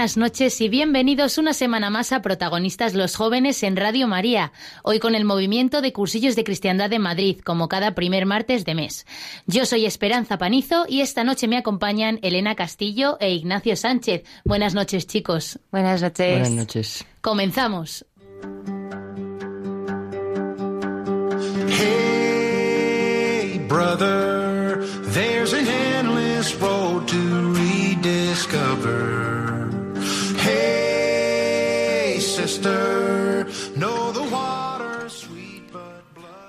Buenas noches y bienvenidos una semana más a Protagonistas los Jóvenes en Radio María, hoy con el movimiento de cursillos de cristiandad de Madrid, como cada primer martes de mes. Yo soy Esperanza Panizo y esta noche me acompañan Elena Castillo e Ignacio Sánchez. Buenas noches, chicos. Buenas noches. Buenas noches. Comenzamos. Hey, brother, there's an endless road to rediscover.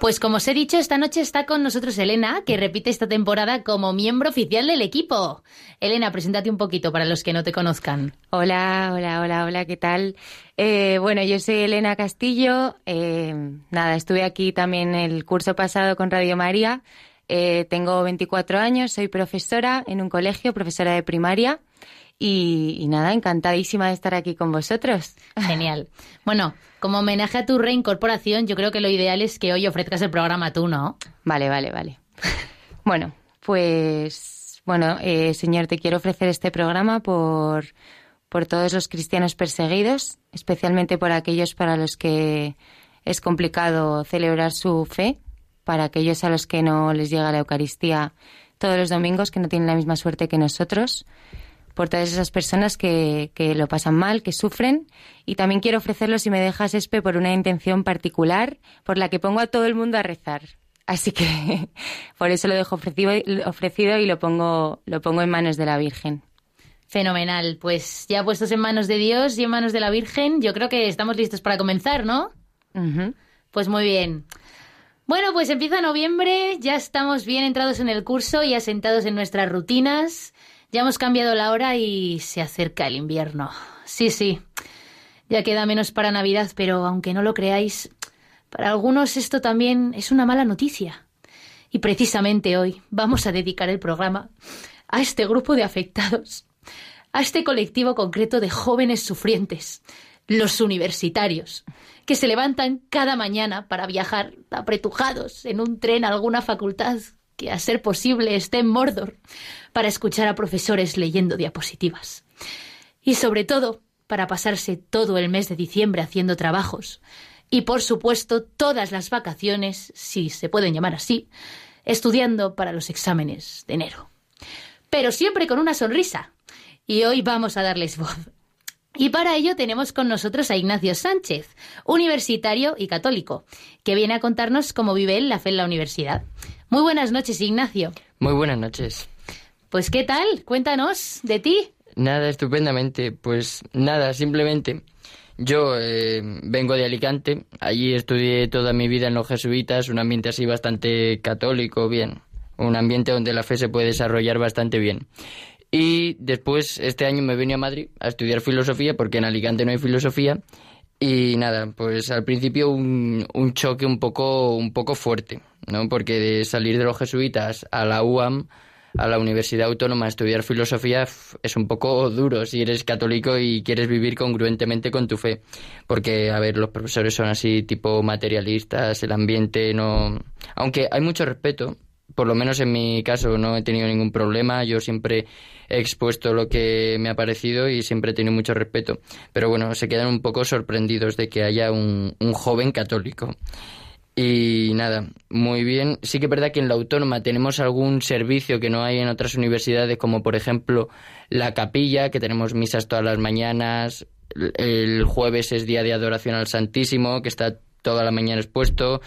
Pues como os he dicho, esta noche está con nosotros Elena, que repite esta temporada como miembro oficial del equipo. Elena, preséntate un poquito para los que no te conozcan. Hola, hola, hola, hola, ¿qué tal? Eh, bueno, yo soy Elena Castillo. eh, nada, estuve aquí también el curso pasado con Radio María. Eh, tengo 24 años, soy profesora en un colegio, profesora de primaria. Y, y nada, encantadísima de estar aquí con vosotros. Genial. Bueno, como homenaje a tu reincorporación, yo creo que lo ideal es que hoy ofrezcas el programa tú, ¿no? Vale, vale, vale. Bueno, pues, bueno, eh, Señor, te quiero ofrecer este programa por, por todos los cristianos perseguidos, especialmente por aquellos para los que es complicado celebrar su fe, para aquellos a los que no les llega la Eucaristía todos los domingos, que no tienen la misma suerte que nosotros, por todas esas personas que, que lo pasan mal, que sufren. Y también quiero ofrecerlo, si me dejas, Espe, por una intención particular, por la que pongo a todo el mundo a rezar. Así que por eso lo dejo ofrecido, ofrecido y lo pongo, lo pongo en manos de la Virgen. Fenomenal. Pues ya puestos en manos de Dios y en manos de la Virgen, yo creo que estamos listos para comenzar, ¿no? Pues muy bien. Bueno, pues empieza noviembre, ya estamos bien entrados en el curso y asentados en nuestras rutinas. Ya hemos cambiado la hora y se acerca el invierno. Sí, sí. Ya queda menos para Navidad, pero aunque no lo creáis, para algunos esto también es una mala noticia. Y precisamente hoy vamos a dedicar el programa a este grupo de afectados, a este colectivo concreto de jóvenes sufrientes, los universitarios, que se levantan cada mañana para viajar apretujados en un tren a alguna facultad que a ser posible esté en Mordor, para escuchar a profesores leyendo diapositivas. Y sobre todo, para pasarse todo el mes de diciembre haciendo trabajos. Y por supuesto, todas las vacaciones, si se pueden llamar así, estudiando para los exámenes de enero. Pero siempre con una sonrisa. Y hoy vamos a darles voz. Y para ello tenemos con nosotros a Ignacio Sánchez, universitario y católico, que viene a contarnos cómo vive él la fe en la universidad. Muy buenas noches, Ignacio. Muy buenas noches. Pues ¿qué tal? Cuéntanos de ti. Nada, estupendamente. Pues nada, simplemente. Yo eh, vengo de Alicante. Allí estudié toda mi vida en los jesuitas, un ambiente así bastante católico, bien. Un ambiente donde la fe se puede desarrollar bastante bien. Y después, este año me vine a Madrid a estudiar filosofía, porque en Alicante no hay filosofía. Y nada, pues al principio un, un choque un poco, un poco fuerte, ¿no? Porque de salir de los jesuitas a la UAM, a la Universidad Autónoma a estudiar filosofía es un poco duro si eres católico y quieres vivir congruentemente con tu fe. Porque, a ver, los profesores son así tipo materialistas, el ambiente no... Aunque hay mucho respeto, por lo menos en mi caso no he tenido ningún problema, yo siempre he expuesto lo que me ha parecido y siempre he tenido mucho respeto. Pero bueno, se quedan un poco sorprendidos de que haya un, un joven católico. Y nada, muy bien. Sí que es verdad que en la autónoma tenemos algún servicio que no hay en otras universidades, como por ejemplo la capilla, que tenemos misas todas las mañanas. El- jueves es día de adoración al Santísimo, que está toda la mañana expuesto.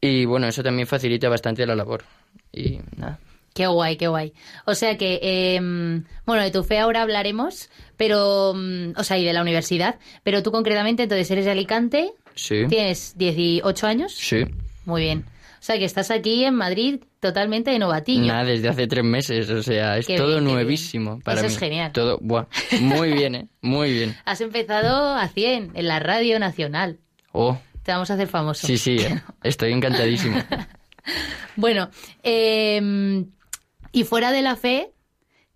Y bueno, eso también facilita bastante la labor. Y nada. Qué guay, qué guay. O sea que, eh, bueno, de tu fe ahora hablaremos, pero, mm, o sea, y de la universidad, pero tú concretamente, entonces eres de Alicante, Sí. tienes 18 años, Sí. muy bien. O sea que estás aquí en Madrid totalmente de novatillo. Nada, desde hace tres meses, o sea, es Qué todo bien, nuevísimo para Eso mí. es genial. Todo, buah, muy bien, ¿eh? Muy bien. Has empezado a 100 en la Radio Nacional. Oh, Te vamos a hacer famoso. sí, sí, eh, estoy encantadísimo. Bueno, eh, y fuera de la fe,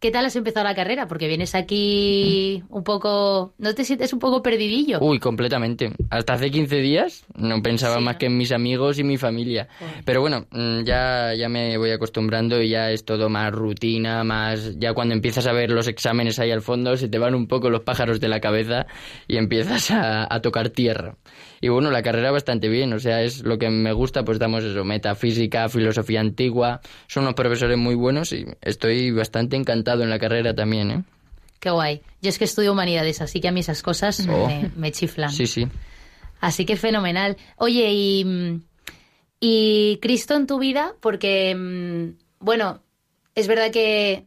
¿qué tal has empezado la carrera? Porque vienes aquí un poco... ¿No te sientes un poco perdidillo? Uy, completamente. Hasta hace 15 días no pensaba Sí, más ¿no? que en mis amigos y mi familia. Pero bueno, mm, ya, ya me voy acostumbrando y ya es todo más rutina, más... Ya cuando empiezas a ver los exámenes ahí al fondo, se te van un poco los pájaros de la cabeza y empiezas a, a tocar tierra. Y bueno, la carrera bastante bien, o sea, es lo que me gusta, pues damos eso, metafísica, filosofía antigua, son unos profesores muy buenos y estoy bastante encantado en la carrera también, ¿eh? Qué guay. Yo es que estudio humanidades, así que a mí esas cosas Oh. me, me chiflan. Sí, sí. Así que fenomenal. Oye, y, y Cristo en tu vida, porque, mm, bueno, es verdad que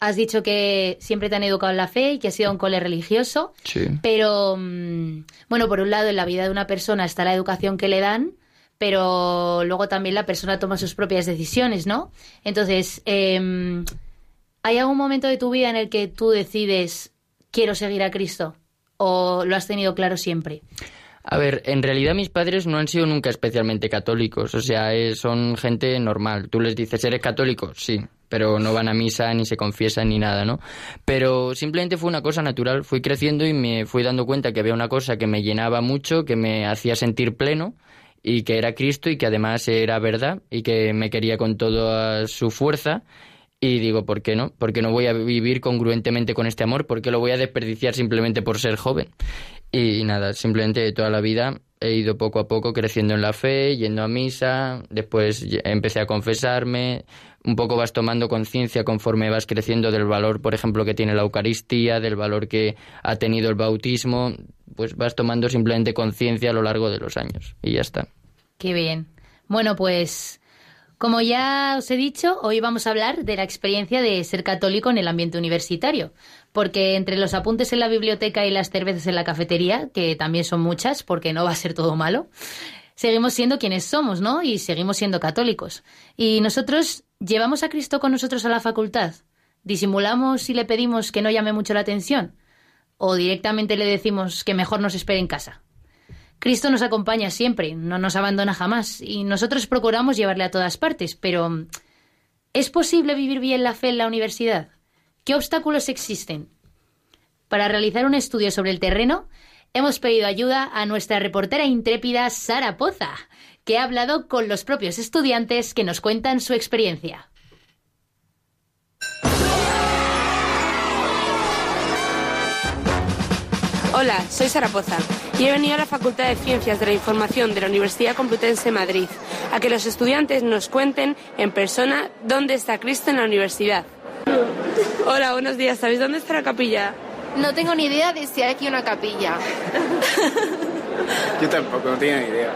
has dicho que siempre te han educado en la fe y que has sido un cole religioso, Sí. pero, mm, bueno, por un lado, en la vida de una persona está la educación que le dan, pero luego también la persona toma sus propias decisiones, ¿no? Entonces, em, ¿hay algún momento de tu vida en el que tú decides, quiero seguir a Cristo? ¿O lo has tenido claro siempre? A ver, en realidad mis padres no han sido nunca especialmente católicos, o sea, eh, son gente normal. Tú les dices, ¿eres católico? Sí, pero no van a misa, ni se confiesan, ni nada, ¿no? Pero simplemente fue una cosa natural, fui creciendo y me fui dando cuenta que había una cosa que me llenaba mucho, que me hacía sentir pleno, y que era Cristo y que además era verdad y que me quería con toda su fuerza. Y digo, ¿por qué no? ¿Por qué no voy a vivir congruentemente con este amor? ¿Por qué lo voy a desperdiciar simplemente por ser joven? Y nada, simplemente toda la vida he ido poco a poco creciendo en la fe, yendo a misa, después empecé a confesarme, un poco vas tomando conciencia conforme vas creciendo del valor, por ejemplo, que tiene la Eucaristía, del valor que ha tenido el bautismo, pues vas tomando simplemente conciencia a lo largo de los años y ya está. Qué bien. Bueno, pues como ya os he dicho, hoy vamos a hablar de la experiencia de ser católico en el ambiente universitario, porque entre los apuntes en la biblioteca y las cervezas en la cafetería, que también son muchas, porque no va a ser todo malo, seguimos siendo quienes somos, ¿no? Y seguimos siendo católicos. Y nosotros llevamos a Cristo con nosotros a la facultad. ¿Disimulamos y le pedimos que no llame mucho la atención? ¿O directamente le decimos que mejor nos espere en casa? Cristo nos acompaña siempre, no nos abandona jamás, y nosotros procuramos llevarle a todas partes, pero ¿es posible vivir bien la fe en la universidad? ¿Qué obstáculos existen? Para realizar un estudio sobre el terreno, hemos pedido ayuda a nuestra reportera intrépida Sara Poza, que ha hablado con los propios estudiantes que nos cuentan su experiencia. Hola, soy Sara Poza y he venido a la Facultad de Ciencias de la Información de la Universidad Complutense de Madrid a que los estudiantes nos cuenten en persona dónde está Cristo en la universidad. Hola, buenos días. ¿Sabéis dónde está la capilla? No tengo ni idea de si hay aquí una capilla. Yo tampoco, no tenía ni idea.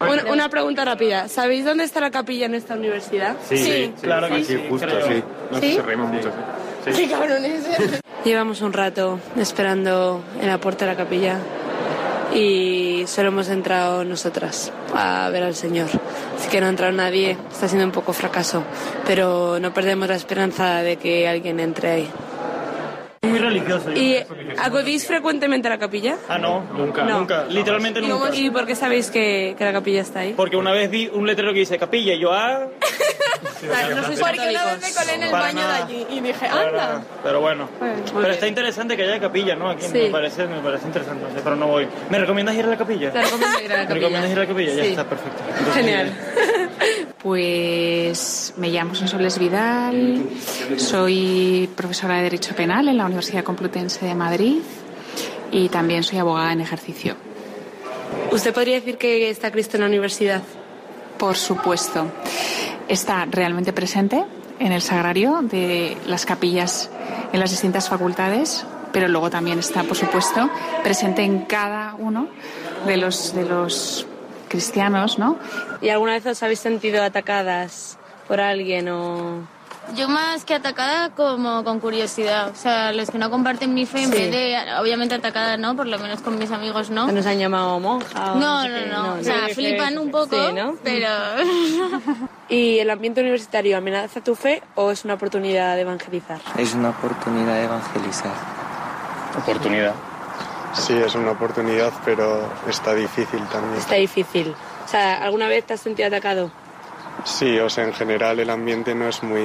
Una, una pregunta rápida. ¿Sabéis dónde está la capilla en esta universidad? Sí. claro que sí, justo, sí. Nos ¿Sí? reímos mucho, sí. Qué cabrones. Llevamos un rato esperando en la puerta de la capilla y solo hemos entrado nosotras a ver al Señor. Así que no ha entrado nadie, está siendo un poco fracaso, pero no perdemos la esperanza de que alguien entre ahí. Muy religioso. ¿Y acudís frecuentemente a la capilla? Ah, no, nunca, No. nunca, literalmente ¿Y, nunca. ¿Y por qué sabéis que, que la capilla está ahí? Porque una vez vi un letrero que dice capilla y yo, ah, no sois Porque una vez me colé en el Para baño nada. de allí y dije, para anda. nada. pero bueno. pero está interesante que haya capilla, ¿no? Aquí Sí. me parece, me parece interesante, no sé, pero no voy. ¿Me recomiendas ir a la capilla? Te recomiendo ir a la ¿Me capilla. recomiendas ir a la capilla? Ya Sí. está, perfecto. Entonces, Genial. Pues me llamo Sonsoles Vidal, soy profesora de Derecho Penal en la Universidad Complutense de Madrid y también soy abogada en ejercicio. ¿Usted podría decir que está Cristo en la universidad? Por supuesto, está realmente presente en el sagrario de las capillas en las distintas facultades, pero luego también está, por supuesto, presente en cada uno de los, de los cristianos, ¿no? ¿Y alguna vez os habéis sentido atacadas por alguien o...? Yo más que atacada como con curiosidad. O sea, los que no comparten mi fe, en Sí. vez de, obviamente atacada, ¿no? Por lo menos con mis amigos, ¿no? ¿Que nos han llamado monja? o No, no, qué? no. O sea, Sí, flipan un poco, Sí, ¿no? pero... ¿Y el ambiente universitario amenaza tu fe o es una oportunidad de evangelizar? Es una oportunidad de evangelizar. Oportunidad. Sí, es una oportunidad, pero está difícil también. Está difícil. O sea, ¿alguna vez te has sentido atacado? Sí, o sea, en general el ambiente no es muy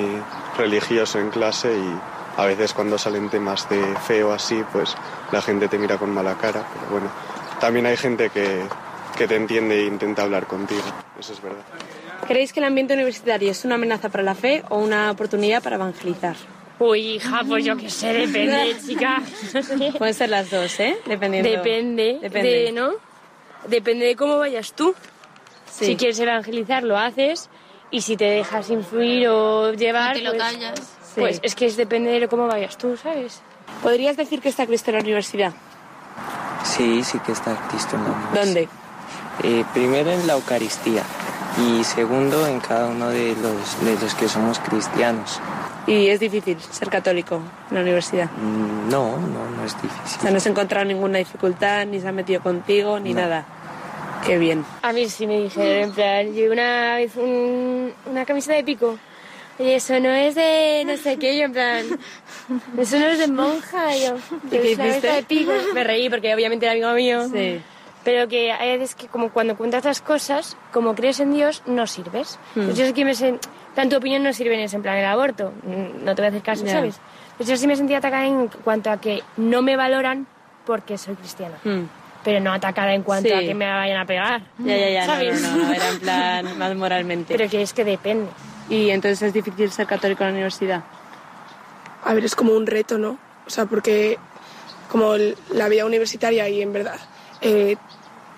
religioso en clase y a veces cuando salen temas de fe o así, pues la gente te mira con mala cara. Pero bueno, también hay gente que, que te entiende e intenta hablar contigo. Eso es verdad. ¿Creéis que el ambiente universitario es una amenaza para la fe o una oportunidad para evangelizar? Uy, hija, pues yo qué sé, depende, chica. Pueden ser las dos, ¿eh? Dependiendo. Depende, Depende. de, ¿no? Depende de cómo vayas tú. Sí. Si quieres evangelizar, lo haces. Y si te dejas influir o llevar, te lo pues, callas. pues es que es depende de cómo vayas tú, ¿sabes? ¿Podrías decir que está Cristo en la universidad? Sí, sí que está Cristo en la universidad. ¿Dónde? Eh, primero en la Eucaristía y segundo en cada uno de los, de los que somos cristianos. ¿Y es difícil ser católico en la universidad? Mm, No, no, no es O difícil. sea, no has encontrado ninguna dificultad, ni se ha metido contigo, ni No. nada. Qué bien. A mí sí me dijeron, en plan, yo una vez un- una camiseta de pico. Y eso no es de no sé qué, yo en plan, eso no es de monja, yo. qué es una hiciste? camiseta de pico. Me reí porque obviamente era amigo mío. Sí. Pero que hay veces que como cuando cuentas las cosas, como crees en Dios, no sirves. Hmm. Pues yo sí que me sen- tanto opinión no sirve en ese en plan el aborto. No te voy a hacer caso, Ya. ¿sabes? Pues yo sí me sentí atacada en cuanto a que no me valoran porque soy cristiana. Mm. Pero no atacada en cuanto Sí. a que me vayan a pegar. Ya, ya, ya. No, ¿sabes? no, no, Era en plan más moralmente. Pero que es que depende. ¿Y entonces es difícil ser católico en la universidad? A ver, es como un reto, ¿no? O sea, porque como el- la vida universitaria y en verdad eh,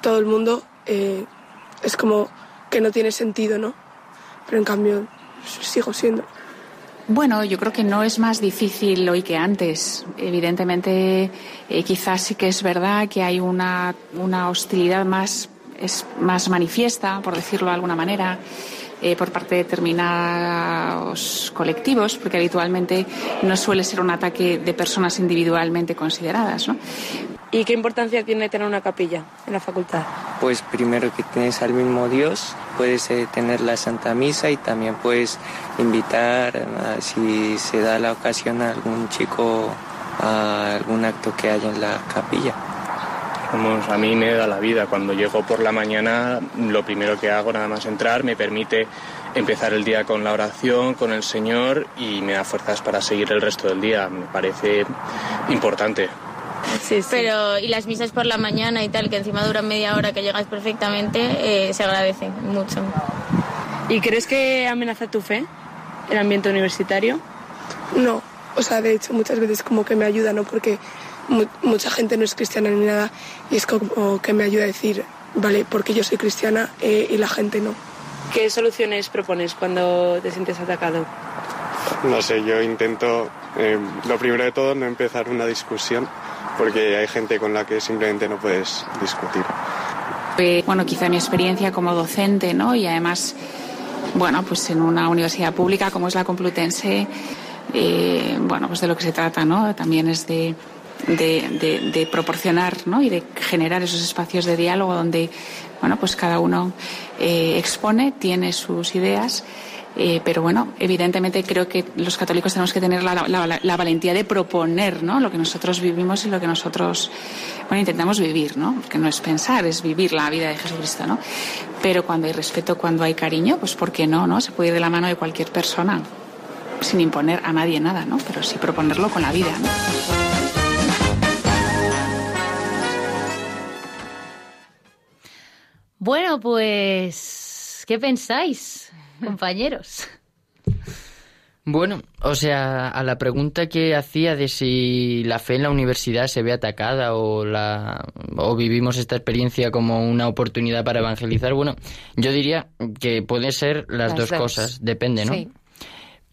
todo el mundo eh, es como que no tiene sentido, ¿no? Pero en cambio sigo siendo. Bueno, yo creo que no es más difícil hoy que antes. Evidentemente, eh, quizás sí que es verdad que hay una, una hostilidad más, es más manifiesta, por decirlo de alguna manera, eh, por parte de determinados colectivos, porque habitualmente no suele ser un ataque de personas individualmente consideradas. ¿no? ¿Y qué importancia tiene tener una capilla en la facultad? Pues primero que tienes al mismo Dios, puedes eh, tener la Santa Misa y también puedes invitar, a- si se da la ocasión, a algún chico a algún acto que haya en la capilla. Vamos, a mí me da la vida. Cuando llego por la mañana, lo primero que hago nada más entrar me permite empezar el día con la oración, con el Señor y me da fuerzas para seguir el resto del día. Me parece importante. Pero, y las misas por la mañana y tal, que encima duran media hora, que llegas perfectamente, eh, se agradecen mucho. ¿Y crees que amenaza tu fe el ambiente universitario? No, o sea, de hecho muchas veces como que me ayuda, ¿no? Porque mu- mucha gente no es cristiana ni nada y es como que me ayuda a decir, vale, porque yo soy cristiana eh, y la gente no. ¿Qué soluciones propones cuando te sientes atacado? No sé, yo intento, eh, lo primero de todo, no empezar una discusión, porque hay gente con la que simplemente no puedes discutir. Eh, bueno, quizá mi experiencia como docente, ¿no? Y además, bueno, pues en una universidad pública como es la Complutense, eh, bueno, pues de lo que se trata, ¿no? También es de, de, proporcionar, ¿no? Y de generar esos espacios de diálogo donde, bueno, pues cada uno eh, expone, tiene sus ideas. Eh, pero bueno, evidentemente creo que los católicos tenemos que tener la, valentía de proponer ¿no? lo que nosotros vivimos y lo que nosotros intentamos vivir, ¿no? porque no es pensar, es vivir la vida de Jesucristo. ¿no? Pero cuando hay respeto, cuando hay cariño, pues ¿por qué no? no? Se puede ir de la mano de cualquier persona sin imponer a nadie nada, ¿no? pero sí proponerlo con la vida. ¿no? Bueno, pues, ¿qué pensáis, compañeros? Bueno, o sea, a la pregunta que hacía de si la fe en la universidad se ve atacada o la o vivimos esta experiencia como una oportunidad para evangelizar, bueno, yo diría que puede ser las, Las dos, dos. cosas, depende, ¿no? Sí.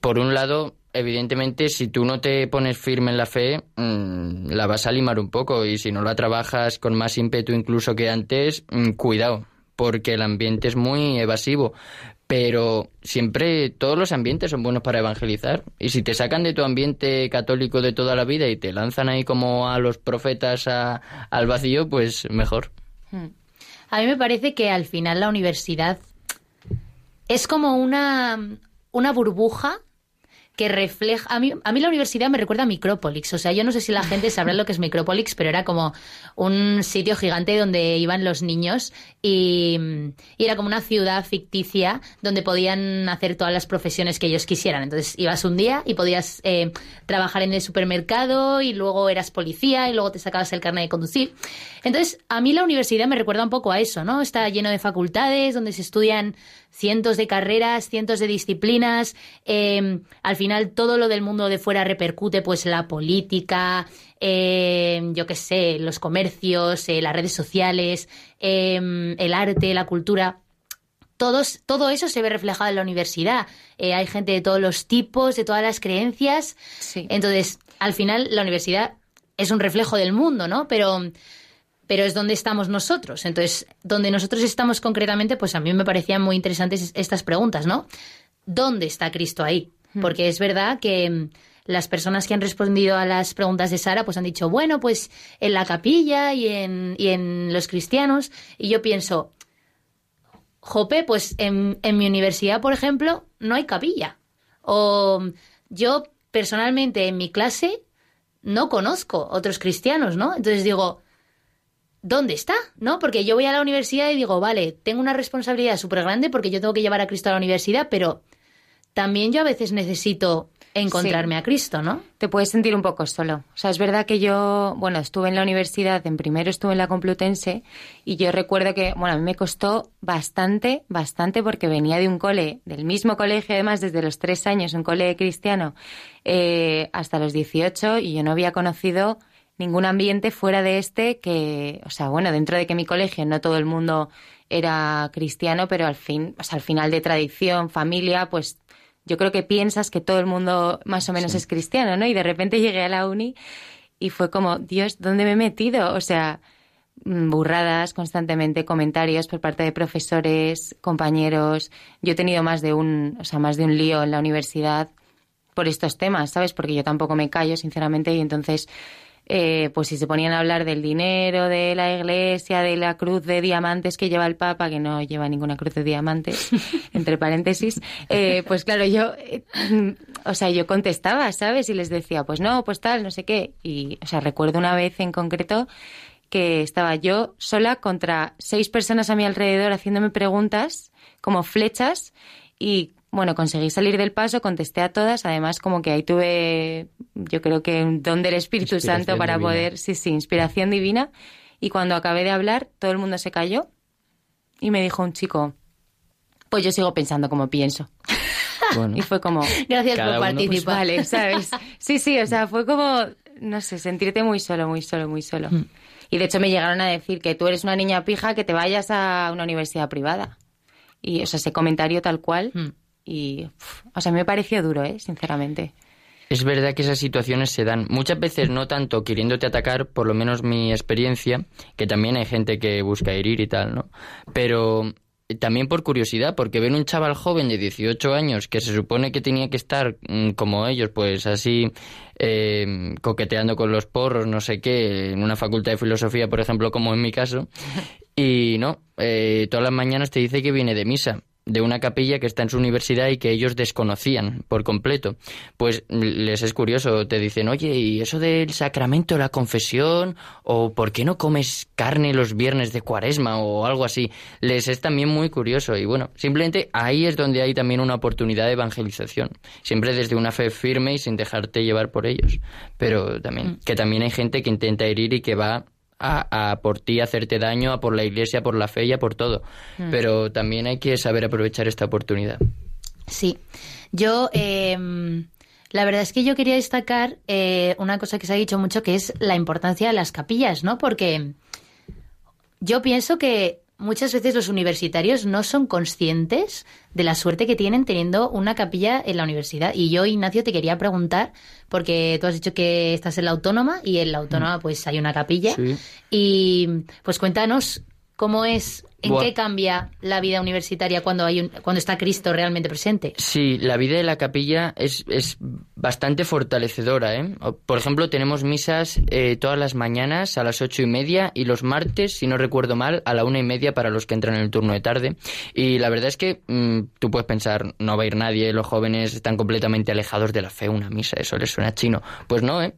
Por un lado, evidentemente, si tú no te pones firme en la fe, mm, la vas a limar un poco y si no la trabajas con más ímpetu incluso que antes, mm, cuidado, porque el ambiente es muy evasivo. Pero siempre todos los ambientes son buenos para evangelizar. Y si te sacan de tu ambiente católico de toda la vida y te lanzan ahí como a los profetas a- al vacío, pues mejor. A mí me parece que al final la universidad es como una, una burbuja que refleja. A mí, a mí la universidad me recuerda a Micrópolis. O sea, yo no sé si la gente sabrá lo que es Micrópolis, pero era como un sitio gigante donde iban los niños y, era como una ciudad ficticia donde podían hacer todas las profesiones que ellos quisieran. Entonces ibas un día y podías eh, trabajar en el supermercado y luego eras policía y luego te sacabas el carnet de conducir. Entonces, a mí la universidad me recuerda un poco a eso, ¿no? Está lleno de facultades donde se estudian cientos de carreras, cientos de disciplinas. eh, al todo lo del mundo de fuera repercute, pues la política, eh, yo qué sé, los comercios, eh, las redes sociales, eh, el arte, la cultura. Todos, todo eso se ve reflejado en la universidad. Eh, hay gente de todos los tipos, de todas las creencias. Entonces, al final, la universidad es un reflejo del mundo, ¿no? Pero, pero es donde estamos nosotros. Entonces, donde nosotros estamos concretamente, pues a mí me parecían muy interesantes estas preguntas, ¿no? ¿Dónde está Cristo ahí? Porque es verdad que mm, las personas que han respondido a las preguntas de Sara, pues han dicho, bueno, pues en la capilla y en, y en los cristianos. Y yo pienso, Jope, pues en, en mi universidad, por ejemplo, no hay capilla. O yo personalmente en mi clase no conozco otros cristianos, ¿no? Entonces digo, ¿dónde está? ¿No? Porque yo voy a la universidad y digo, vale, tengo una responsabilidad súper grande porque yo tengo que llevar a Cristo a la universidad, pero también yo a veces necesito encontrarme Sí. a Cristo, ¿no? Te puedes sentir un poco solo. O sea, es verdad que yo, bueno, estuve en la universidad, en primero estuve en la Complutense y yo recuerdo que, bueno, a mí me costó bastante, bastante porque venía de un cole, del mismo colegio además desde los tres años, un cole cristiano, eh, hasta los 18 y yo no había conocido ningún ambiente fuera de este que, o sea, bueno, dentro de que mi colegio no todo el mundo era cristiano, pero al fin, o sea, al final de tradición, familia, pues yo creo que piensas que todo el mundo más o menos es cristiano, ¿no? Y de repente llegué a la uni y fue como, Dios, ¿dónde me he metido? O sea, mm, burradas constantemente, comentarios por parte de profesores, compañeros. Yo he tenido más de un, o sea, más de un lío en la universidad por estos temas, ¿sabes? Porque yo tampoco me callo, sinceramente, y entonces eh, pues si se ponían a hablar del dinero, de la iglesia, de la cruz de diamantes que lleva el Papa, que no lleva ninguna cruz de diamantes, entre paréntesis, eh, pues claro, yo, eh, o sea, yo contestaba, ¿sabes? Y les decía, pues no, pues tal, no sé qué. Y, o sea, recuerdo una vez en concreto que estaba yo sola contra seis personas a mi alrededor haciéndome preguntas como flechas y bueno, conseguí salir del paso, contesté a todas, además como que ahí tuve yo creo que un don del Espíritu Santo para divina. poder, sí, sí, inspiración divina y cuando acabé de hablar todo el mundo se cayó y me dijo un chico, pues yo sigo pensando como pienso. Y fue como, Gracias por participar. Pues vale, ¿sabes? Sí, sí, o sea, fue como, no sé, sentirte muy solo, muy solo, muy solo. Hmm. Y de hecho me llegaron a decir que tú eres una niña pija, que te vayas a una universidad privada. Y, o sea, ese comentario tal cual. Hmm. Y, uf, o sea, me pareció duro, ¿eh? Sinceramente. Es verdad que esas situaciones se dan muchas veces no tanto queriéndote atacar, por lo menos mi experiencia, que también hay gente que busca herir y tal, ¿no? Pero también por curiosidad, porque ven un chaval joven de 18 años que se supone que tenía que estar mm, como ellos, pues así eh, coqueteando con los porros, no sé qué, en una facultad de filosofía, por ejemplo, como en mi caso, y no, eh, todas las mañanas te dice que viene de misa de una capilla que está en su universidad y que ellos desconocían por completo. Pues les es curioso, te dicen, oye, ¿y eso del sacramento, la confesión? ¿O por qué no comes carne los viernes de cuaresma o algo así? Les es también muy curioso y bueno, simplemente ahí es donde hay también una oportunidad de evangelización. Siempre desde una fe firme y sin dejarte llevar por ellos. Pero también, que también hay gente que intenta herir y que va a, a por ti hacerte daño, a por la iglesia, por la fe y a por todo. Mm. Pero también hay que saber aprovechar esta oportunidad. Sí, yo eh, la verdad es que yo quería destacar eh, una cosa que se ha dicho mucho que es la importancia de las capillas, ¿no? Porque yo pienso que muchas veces los universitarios no son conscientes de la suerte que tienen teniendo una capilla en la universidad. Y yo, Ignacio, te quería preguntar, porque tú has dicho que estás en la autónoma y en la autónoma pues hay una capilla. Sí. Y pues cuéntanos cómo es ¿En qué cambia la vida universitaria cuando, hay un- cuando está Cristo realmente presente? Sí, la vida de la capilla es, es bastante fortalecedora. ¿eh? Por ejemplo, tenemos misas eh, todas las mañanas a las ocho y media y los martes, si no recuerdo mal, a la una y media para los que entran en el turno de tarde. Y la verdad es que mm, tú puedes pensar, no va a ir nadie, los jóvenes están completamente alejados de la fe, una misa, eso les suena chino. Pues no, ¿eh?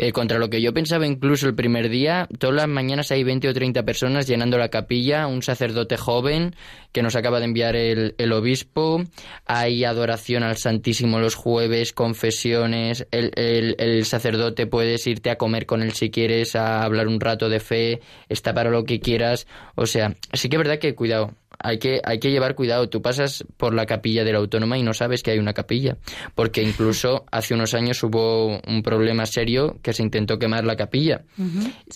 Eh, contra lo que yo pensaba incluso el primer día, todas las mañanas hay 20 o 30 personas llenando la capilla, un sacerdote joven que nos acaba de enviar el, obispo, hay adoración al Santísimo los jueves, confesiones, el, el- el sacerdote puedes irte a comer con él si quieres, a hablar un rato de fe, está para lo que quieras, o sea, sí que es verdad que cuidado. Hay que, hay que llevar cuidado. Tú pasas por la capilla de la autónoma y no sabes que hay una capilla. Porque incluso hace unos años hubo un problema serio que se intentó quemar la capilla.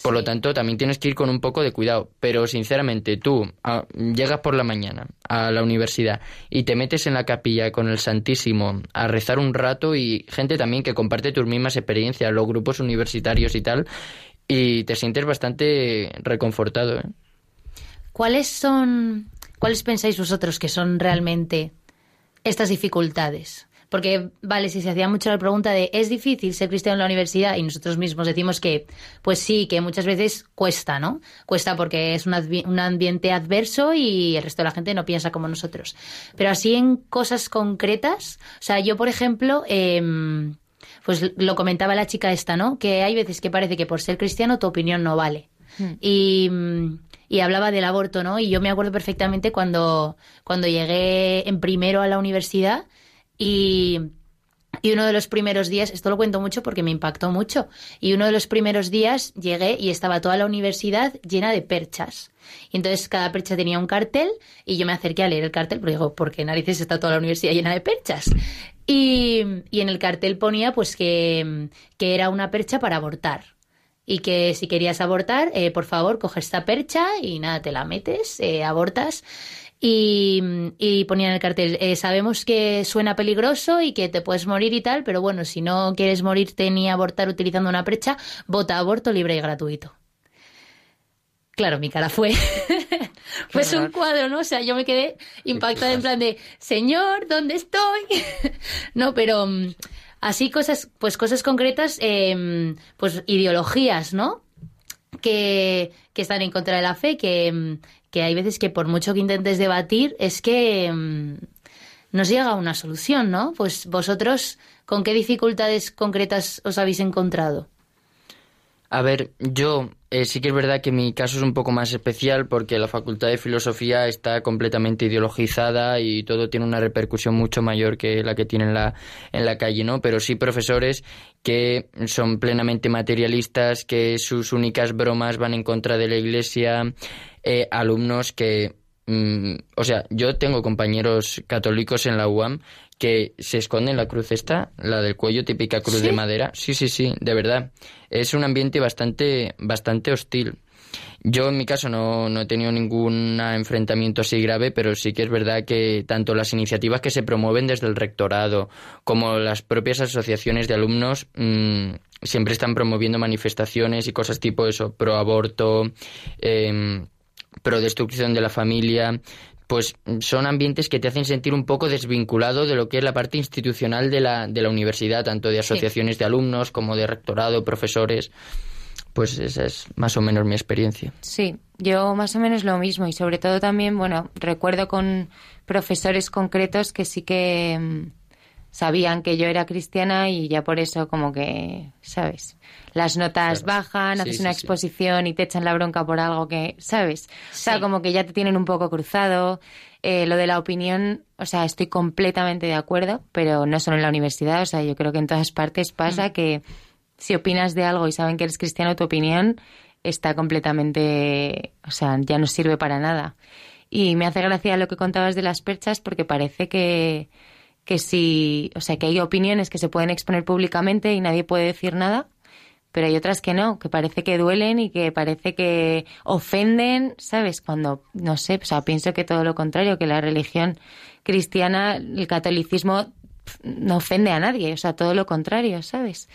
Por lo tanto, también tienes que ir con un poco de cuidado. Pero sinceramente, tú ah, llegas por la mañana a la universidad y te metes en la capilla con el Santísimo a rezar un rato y gente también que comparte tus mismas experiencias, los grupos universitarios y tal, y te sientes bastante reconfortado. ¿eh? ¿Cuáles son, cuáles pensáis vosotros que son realmente estas dificultades? Porque, vale, si se hacía mucho la pregunta de ¿es difícil ser cristiano en la universidad? Y nosotros mismos decimos que, pues sí, que muchas veces cuesta, ¿no? Cuesta porque es un, ambiente adverso y el resto de la gente no piensa como nosotros. Pero así en cosas concretas, o sea, yo, por ejemplo, em, pues lo comentaba la chica esta, ¿no? Que hay veces que parece que por ser cristiano tu opinión no vale. Mm, y hablaba del aborto, ¿no? Y yo me acuerdo perfectamente cuando, cuando llegué en primero a la universidad y, y uno de los primeros días, esto lo cuento mucho porque me impactó mucho, y uno de los primeros días llegué y estaba toda la universidad llena de perchas. Y entonces cada percha tenía un cartel y yo me acerqué a leer el cartel porque digo, ¿por qué narices está toda la universidad llena de perchas? Y, y en el cartel ponía pues que, que era una percha para abortar. Y que si querías abortar, eh, por favor, coge esta percha y nada, te la metes, eh, abortas. Y, y ponía en el cartel, eh, sabemos que suena peligroso y que te puedes morir y tal, pero bueno, si no quieres morirte ni abortar utilizando una percha, vota aborto libre y gratuito. Claro, mi cara fue. pues un cuadro, ¿no? O sea, yo me quedé impactada en plan de, Señor, ¿dónde estoy? no, pero mm, así cosas, pues cosas concretas, eh, pues ideologías, ¿no? Que, que están en contra de la fe, que, mm, que hay veces que por mucho que intentes debatir, es que mm, no se llega a una solución, ¿no? Pues vosotros, ¿con qué dificultades concretas os habéis encontrado? A ver, yo eh, sí que es verdad que mi caso es un poco más especial porque la Facultad de Filosofía está completamente ideologizada y todo tiene una repercusión mucho mayor que la que tiene en la, en la calle, ¿no? Pero sí profesores que son plenamente materialistas, que sus únicas bromas van en contra de la Iglesia, eh, alumnos que... mm, o sea, yo tengo compañeros católicos en la UAM que se esconden la cruz esta, la del cuello, típica cruz ¿Sí? de madera. Sí, sí, sí, de verdad. Es un ambiente bastante, bastante hostil. Yo en mi caso no, no he tenido ningún enfrentamiento así grave, pero sí que es verdad que tanto las iniciativas que se promueven desde el rectorado como las propias asociaciones de alumnos mm, siempre están promoviendo manifestaciones y cosas tipo eso, pro aborto, em, pro destrucción de la familia, pues son ambientes que te hacen sentir un poco desvinculado de lo que es la parte institucional de la, de la universidad, tanto de asociaciones de alumnos como de rectorado, profesores. Pues esa es más o menos mi experiencia. Sí, yo más o menos lo mismo y sobre todo también, bueno, recuerdo con profesores concretos que sí que mm, sabían que yo era cristiana y ya por eso como que, ¿sabes? Las notas bajan, Sí, haces una sí. exposición y te echan la bronca por algo que, ¿sabes? O sea, como que ya te tienen un poco cruzado. Eh, lo de la opinión, o sea, estoy completamente de acuerdo, pero no solo en la universidad, o sea, yo creo que en todas partes pasa Mm. que si opinas de algo y saben que eres cristiano, tu opinión está completamente, o sea, ya no sirve para nada. Y me hace gracia lo que contabas de las perchas porque parece que, que si, o sea, que hay opiniones que se pueden exponer públicamente y nadie puede decir nada, pero hay otras que no, que parece que duelen y que parece que ofenden, ¿sabes? Cuando, no sé, o sea, pienso que todo lo contrario, que la religión cristiana, el catolicismo no ofende a nadie, o sea, todo lo contrario, ¿sabes?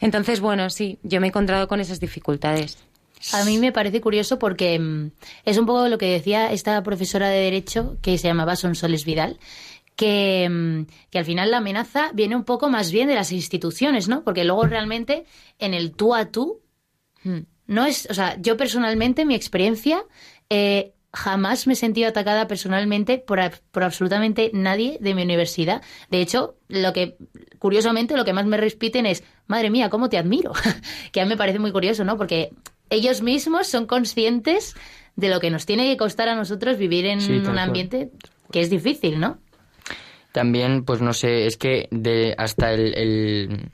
Entonces, bueno, sí, yo me he encontrado con esas dificultades. A mí me parece curioso porque mm, es un poco lo que decía esta profesora de Derecho que se llamaba Sonsoles Vidal, que, mm, que al final la amenaza viene un poco más bien de las instituciones, ¿no? Porque luego realmente en el tú a tú no es, o sea, yo personalmente, mi experiencia, eh, jamás me he sentido atacada personalmente por, por absolutamente nadie de mi universidad. De hecho, lo que, curiosamente, lo que más me repiten es, madre mía, cómo te admiro. que a mí me parece muy curioso, ¿no? Porque ellos mismos son conscientes de lo que nos tiene que costar a nosotros vivir en Sí, un ambiente que es difícil, ¿no? También, pues no sé, es que de hasta el, el,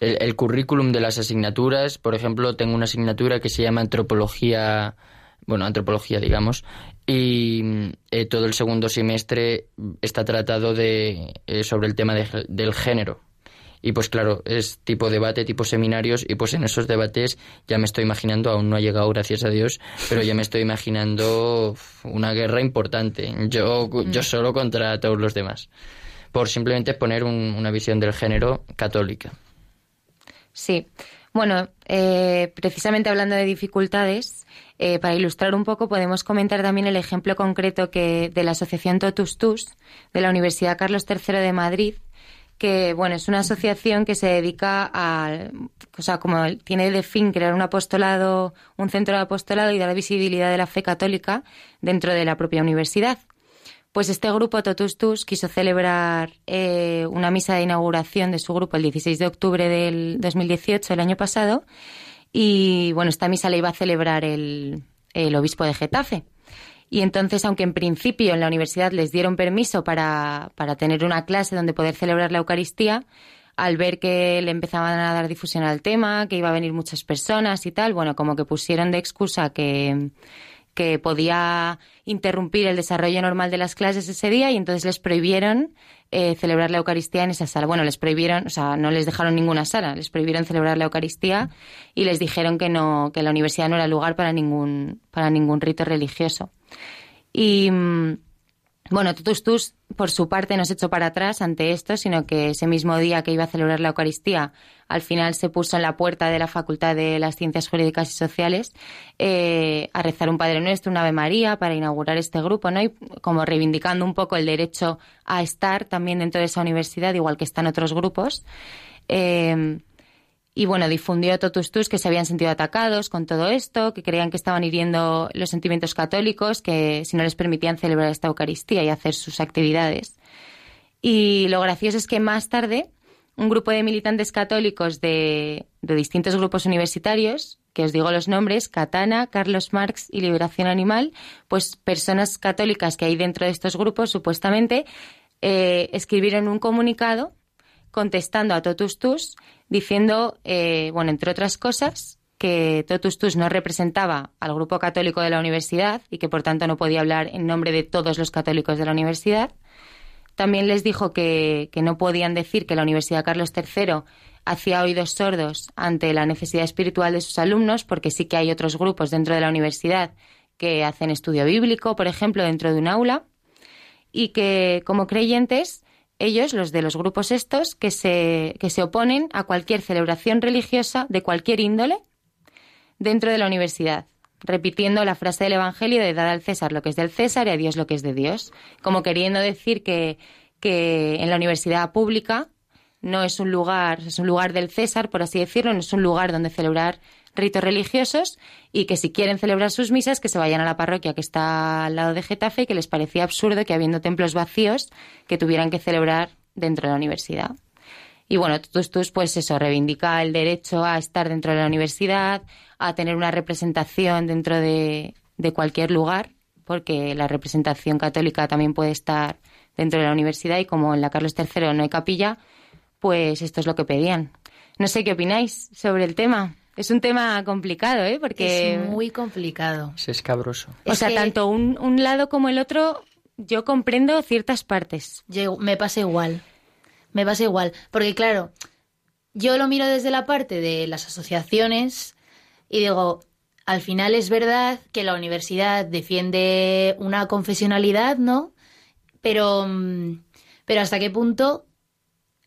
el- currículum de las asignaturas, por ejemplo, tengo una asignatura que se llama antropología, bueno, antropología, digamos, y eh, todo el segundo semestre está tratado de, eh, sobre el tema de- del género. Y pues claro, es tipo debate, tipo seminarios, y pues en esos debates ya me estoy imaginando, aún no ha llegado, gracias a Dios, pero ya me estoy imaginando una guerra importante. Yo, yo solo contra todos los demás. Por simplemente poner un- una visión del género católica. Sí. Bueno, eh, precisamente hablando de dificultades, eh, para ilustrar un poco podemos comentar también el ejemplo concreto que de la Asociación Totus Tus de la Universidad Carlos III de Madrid, que bueno es una asociación que se dedica a, o sea, como tiene de fin crear un apostolado, un centro de apostolado y dar visibilidad de la fe católica dentro de la propia universidad. Pues este grupo Totus Tus quiso celebrar eh, una misa de inauguración de su grupo el 16 de octubre del 2018, el año pasado, y bueno, esta misa la iba a celebrar el, el obispo de Getafe. Y entonces, aunque en principio en la universidad les dieron permiso para, para tener una clase donde poder celebrar la Eucaristía, al ver que le empezaban a dar difusión al tema, que iba a venir muchas personas y tal, bueno, como que pusieron de excusa que, que podía interrumpir el desarrollo normal de las clases ese día y entonces les prohibieron eh, celebrar la Eucaristía en esa sala. Bueno, les prohibieron, o sea, no les dejaron ninguna sala, les prohibieron celebrar la Eucaristía y les dijeron que no, que la universidad no era lugar para ningún, para ningún rito religioso. Y mm, bueno, Totus Tus, por su parte, no se echó para atrás ante esto, sino que ese mismo día que iba a celebrar la Eucaristía, al final se puso en la puerta de la Facultad de las Ciencias Jurídicas y Sociales eh, a rezar un Padre Nuestro, un Ave María, para inaugurar este grupo, ¿no? Y como reivindicando un poco el derecho a estar también dentro de esa universidad, igual que están otros grupos. Eh, y bueno, difundió Totus Tus que se habían sentido atacados con todo esto, que creían que estaban hiriendo los sentimientos católicos, que si no les permitían celebrar esta Eucaristía y hacer sus actividades. Y lo gracioso es que más tarde, un grupo de militantes católicos de, distintos grupos universitarios, que os digo los nombres, Katana, Carlos Marx y Liberación Animal, pues personas católicas que hay dentro de estos grupos, supuestamente, eh, escribieron un comunicado contestando a Totus Tus, diciendo, eh, bueno, entre otras cosas, que Totus Tus no representaba al grupo católico de la universidad y que por tanto no podía hablar en nombre de todos los católicos de la universidad. También les dijo que, que no podían decir que la Universidad Carlos III hacía oídos sordos ante la necesidad espiritual de sus alumnos, porque sí que hay otros grupos dentro de la universidad que hacen estudio bíblico, por ejemplo, dentro de un aula, y que como creyentes ellos, los de los grupos estos, que se, que se oponen a cualquier celebración religiosa de cualquier índole dentro de la universidad, repitiendo la frase del Evangelio de dar al César lo que es del César y a Dios lo que es de Dios, como queriendo decir que, que en la universidad pública no es un lugar, es un lugar del César, por así decirlo, no es un lugar donde celebrar ritos religiosos y que si quieren celebrar sus misas que se vayan a la parroquia que está al lado de Getafe y que les parecía absurdo que habiendo templos vacíos que tuvieran que celebrar dentro de la universidad. Y bueno, Totus Tus, pues eso, reivindica el derecho a estar dentro de la universidad, a tener una representación dentro de, de cualquier lugar, porque la representación católica también puede estar dentro de la universidad y como en la Carlos III no hay capilla, pues esto es lo que pedían. No sé qué opináis sobre el tema. Es un tema complicado, ¿eh? Porque... Es muy complicado. Es escabroso. O Es sea, que- tanto un, un lado como el otro, yo comprendo ciertas partes. Yo- me pasa igual. Me pasa igual. Porque claro, yo lo miro desde la parte de las asociaciones y digo, al final es verdad que la universidad defiende una confesionalidad, ¿no? Pero, mm, pero hasta qué punto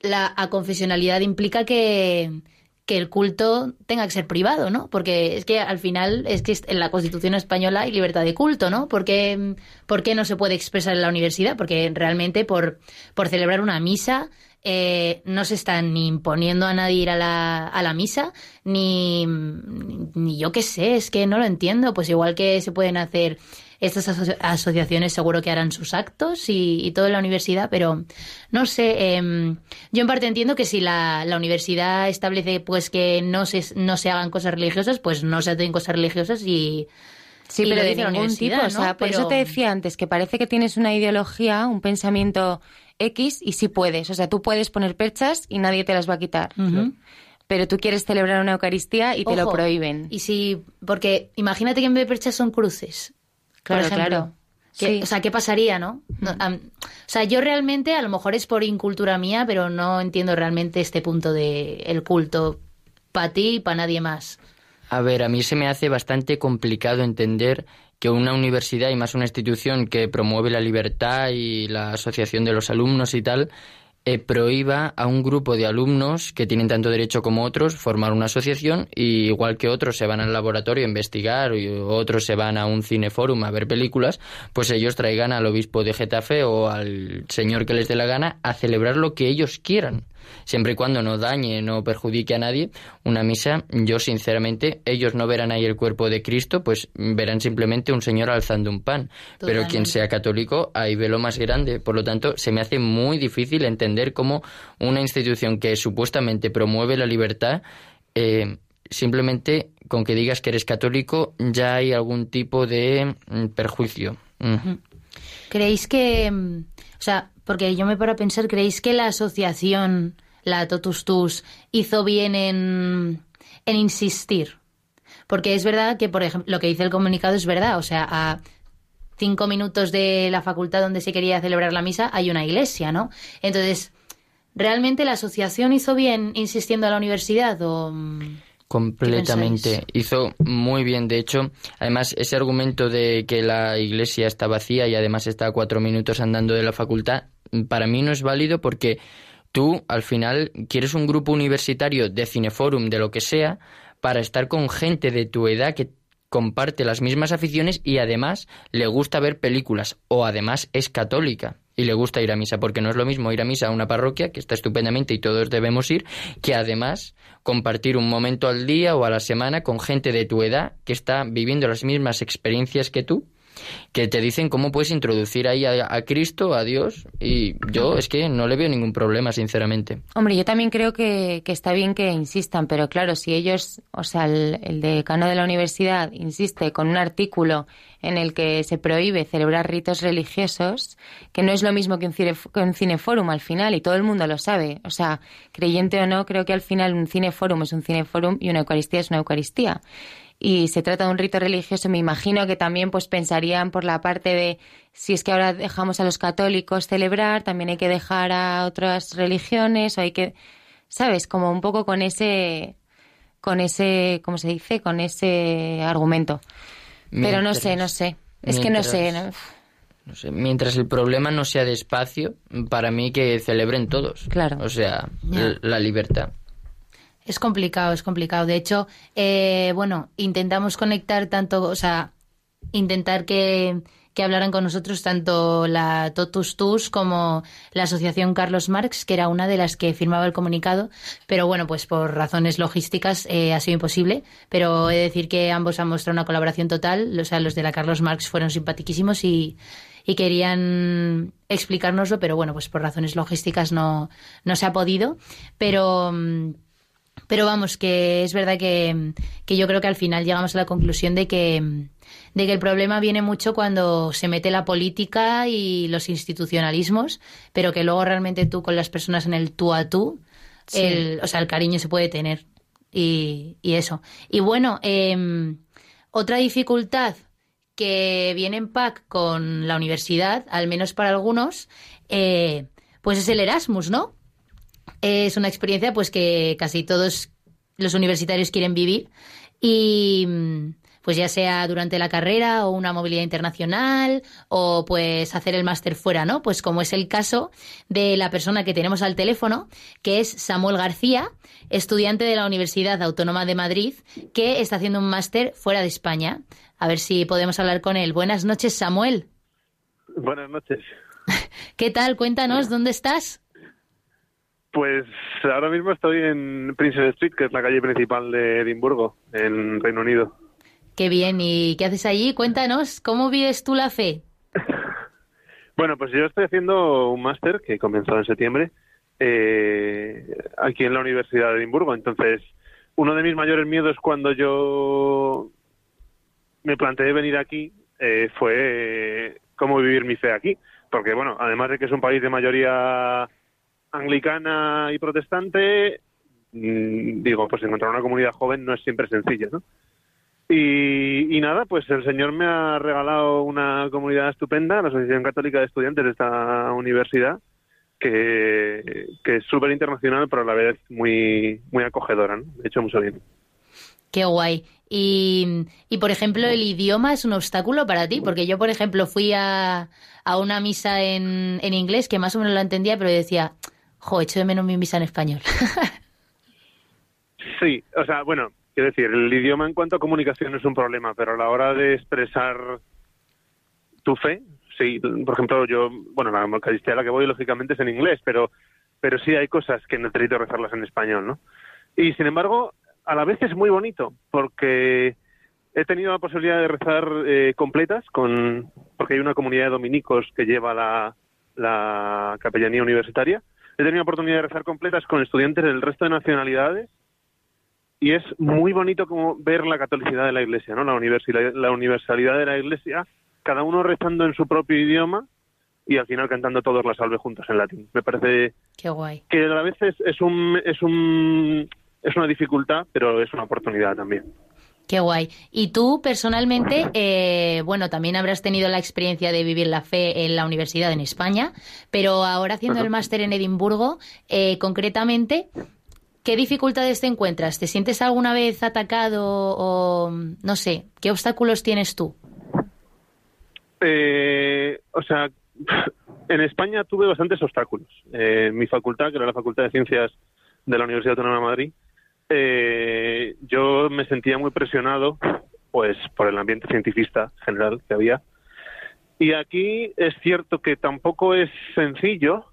la aconfesionalidad implica que, que el culto tenga que ser privado, ¿no? Porque es que al final es que en la Constitución española hay libertad de culto, ¿no? ¿Por qué, por qué no se puede expresar en la universidad? Porque realmente por, por celebrar una misa eh, no se están ni imponiendo a nadie ir a la, a la misa, ni, ni yo qué sé, es que no lo entiendo. Pues igual que se pueden hacer estas aso- asociaciones seguro que harán sus actos y, y todo en la universidad, pero no sé, em, yo en parte entiendo que si la, la universidad establece pues que no se, no se hagan cosas religiosas, pues no se hacen cosas religiosas y... Sí, y pero lo de ningún tipo. universidad, O sea, ¿no? por eso te decía antes que parece que tienes una ideología, un pensamiento X y sí puedes. O sea, tú puedes poner perchas y nadie te las va a quitar. Pero tú quieres celebrar una Eucaristía y te lo prohíben. Y si, porque imagínate que en vez de perchas son cruces. por Claro, ejemplo. claro. Que- Sí. O sea, ¿qué pasaría, no? O sea, yo realmente, a lo mejor es por incultura mía, pero no entiendo realmente este punto de el culto para ti y para nadie más. A ver, a mí se me hace bastante complicado entender que una universidad y más una institución que promueve la libertad y la asociación de los alumnos y tal, eh, prohíba a un grupo de alumnos que tienen tanto derecho como otros formar una asociación y igual que otros se van al laboratorio a investigar y otros se van a un cineforum a ver películas, pues ellos traigan al obispo de Getafe o al señor que les dé la gana a celebrar lo que ellos quieran siempre y cuando no dañe, no perjudique a nadie, una misa, yo sinceramente, ellos no verán ahí el cuerpo de Cristo, pues verán simplemente un señor alzando un pan. Pero quien sea católico, ahí ve lo más grande. Por lo tanto, se me hace muy difícil entender cómo una institución que supuestamente promueve la libertad, eh, simplemente con que digas que eres católico, ya hay algún tipo de mm, perjuicio. Mm. ¿Creéis que, mm, o sea, porque yo me paro a pensar, ¿creéis que la asociación, la Totus Tus, hizo bien en, en insistir? Porque es verdad que, por ejemplo, lo que dice el comunicado es verdad, o sea, a cinco minutos de la facultad donde se quería celebrar la misa hay una iglesia, ¿no? Entonces, ¿realmente la asociación hizo bien insistiendo a la universidad o...? mm, Completamente. Hizo muy bien. De hecho, además, ese argumento de que la iglesia está vacía y además está a cuatro minutos andando de la facultad, para mí no es válido porque tú, al final, quieres un grupo universitario de cineforum, de lo que sea, para estar con gente de tu edad que comparte las mismas aficiones y además le gusta ver películas o además es católica y le gusta ir a misa, porque no es lo mismo ir a misa a una parroquia, que está estupendamente y todos debemos ir, que además compartir un momento al día o a la semana con gente de tu edad que está viviendo las mismas experiencias que tú, que te dicen cómo puedes introducir ahí a, a Cristo, a Dios, y yo es que no le veo ningún problema, sinceramente. Hombre, yo también creo que, que está bien que insistan, pero claro, si ellos, o sea, el, el decano de la universidad insiste con un artículo en el que se prohíbe celebrar ritos religiosos, que no es lo mismo que un, cine, que un cineforum al final, y todo el mundo lo sabe. O sea, creyente o no, creo que al final un cineforum es un cineforum y una Eucaristía es una Eucaristía y se trata de un rito religioso, me imagino que también pues pensarían por la parte de si es que ahora dejamos a los católicos celebrar, también hay que dejar a otras religiones o hay que, ¿sabes? Como un poco con ese con ese, ¿cómo se dice? Con ese argumento. Pero no sé, no sé. Es que no sé. ¿no? No sé, mientras el problema no sea de espacio, para mí que celebren todos. Claro. O sea, la libertad. Es complicado, es complicado. De hecho, eh, bueno, intentamos conectar tanto, o sea, intentar que, que hablaran con nosotros tanto la Totus Tus como la Asociación Carlos Marx, que era una de las que firmaba el comunicado, pero bueno, pues por razones logísticas eh, ha sido imposible, pero he de decir que ambos han mostrado una colaboración total, o sea, los de la Carlos Marx fueron simpaticísimos y, y querían explicárnoslo, pero bueno, pues por razones logísticas no, no se ha podido, pero... pero vamos, que es verdad que, que yo creo que al final llegamos a la conclusión de que, de que el problema viene mucho cuando se mete la política y los institucionalismos, pero que luego realmente tú con las personas en el tú a tú, Sí. el, o sea, el cariño se puede tener. Y, y eso. Y bueno, em, otra dificultad que viene en pack con la universidad, al menos para algunos, eh, pues es el Erasmus, ¿no? Es una experiencia pues que casi todos los universitarios quieren vivir y mm, pues ya sea durante la carrera o una movilidad internacional o pues hacer el máster fuera, ¿no? Pues como es el caso de la persona que tenemos al teléfono, que es Samuel García, estudiante de la Universidad Autónoma de Madrid, que está haciendo un máster fuera de España. A ver si podemos hablar con él. Buenas noches, Samuel. Buenas noches. ¿Qué tal? Cuéntanos, ¿dónde estás? Pues ahora mismo estoy en Princess Street, que es la calle principal de Edimburgo, en Reino Unido. Qué bien. ¿Y qué haces allí? Cuéntanos, ¿cómo vives tú la fe? Bueno, pues yo estoy haciendo un máster que comenzó en septiembre eh, aquí en la Universidad de Edimburgo. Entonces, uno de mis mayores miedos cuando yo me planteé venir aquí eh, fue cómo vivir mi fe aquí. Porque, bueno, además de que es un país de mayoría anglicana y protestante, mm, digo, pues encontrar una comunidad joven no es siempre sencillo, ¿no? Y, y nada, pues el Señor me ha regalado una comunidad estupenda, la Asociación Católica de Estudiantes de esta universidad, que, es súper internacional, pero a la vez muy, muy acogedora, ¿no? Ha hecho mucho bien. Qué guay. Y, y, por ejemplo, el idioma es un obstáculo para ti, porque yo, por ejemplo, fui a, a una misa en, en inglés que más o menos la entendía, pero decía, jo, echo de menos mi misa en español. Sí, o sea, bueno, quiero decir, el idioma en cuanto a comunicación es un problema, pero a la hora de expresar tu fe, sí, por ejemplo, yo, bueno, la Eucaristía a la que voy lógicamente es en inglés, pero, pero sí hay cosas que necesito rezarlas en español, ¿no? Y sin embargo, a la vez es muy bonito, porque he tenido la posibilidad de rezar eh, completas, con, porque hay una comunidad de dominicos que lleva la, la capellanía universitaria. He tenido la oportunidad de rezar completas con estudiantes del resto de nacionalidades y es muy bonito como ver la catolicidad de la Iglesia, ¿no? La universalidad, la universalidad de la Iglesia, cada uno rezando en su propio idioma y al final cantando todos la salve juntos en latín. Me parece Qué guay. que a la vez es, es un es un es una dificultad, pero es una oportunidad también. Qué guay. Y tú personalmente, eh, bueno, también habrás tenido la experiencia de vivir la fe en la universidad en España, pero ahora haciendo el máster en Edimburgo, eh, concretamente, ¿qué dificultades te encuentras? ¿Te sientes alguna vez atacado o no sé, qué obstáculos tienes tú? Eh, o sea, en España tuve bastantes obstáculos. Eh, mi facultad, que era la Facultad de Ciencias de la Universidad Autónoma de Madrid, eh, yo me sentía muy presionado pues por el ambiente cientifista general que había. Y aquí es cierto que tampoco es sencillo,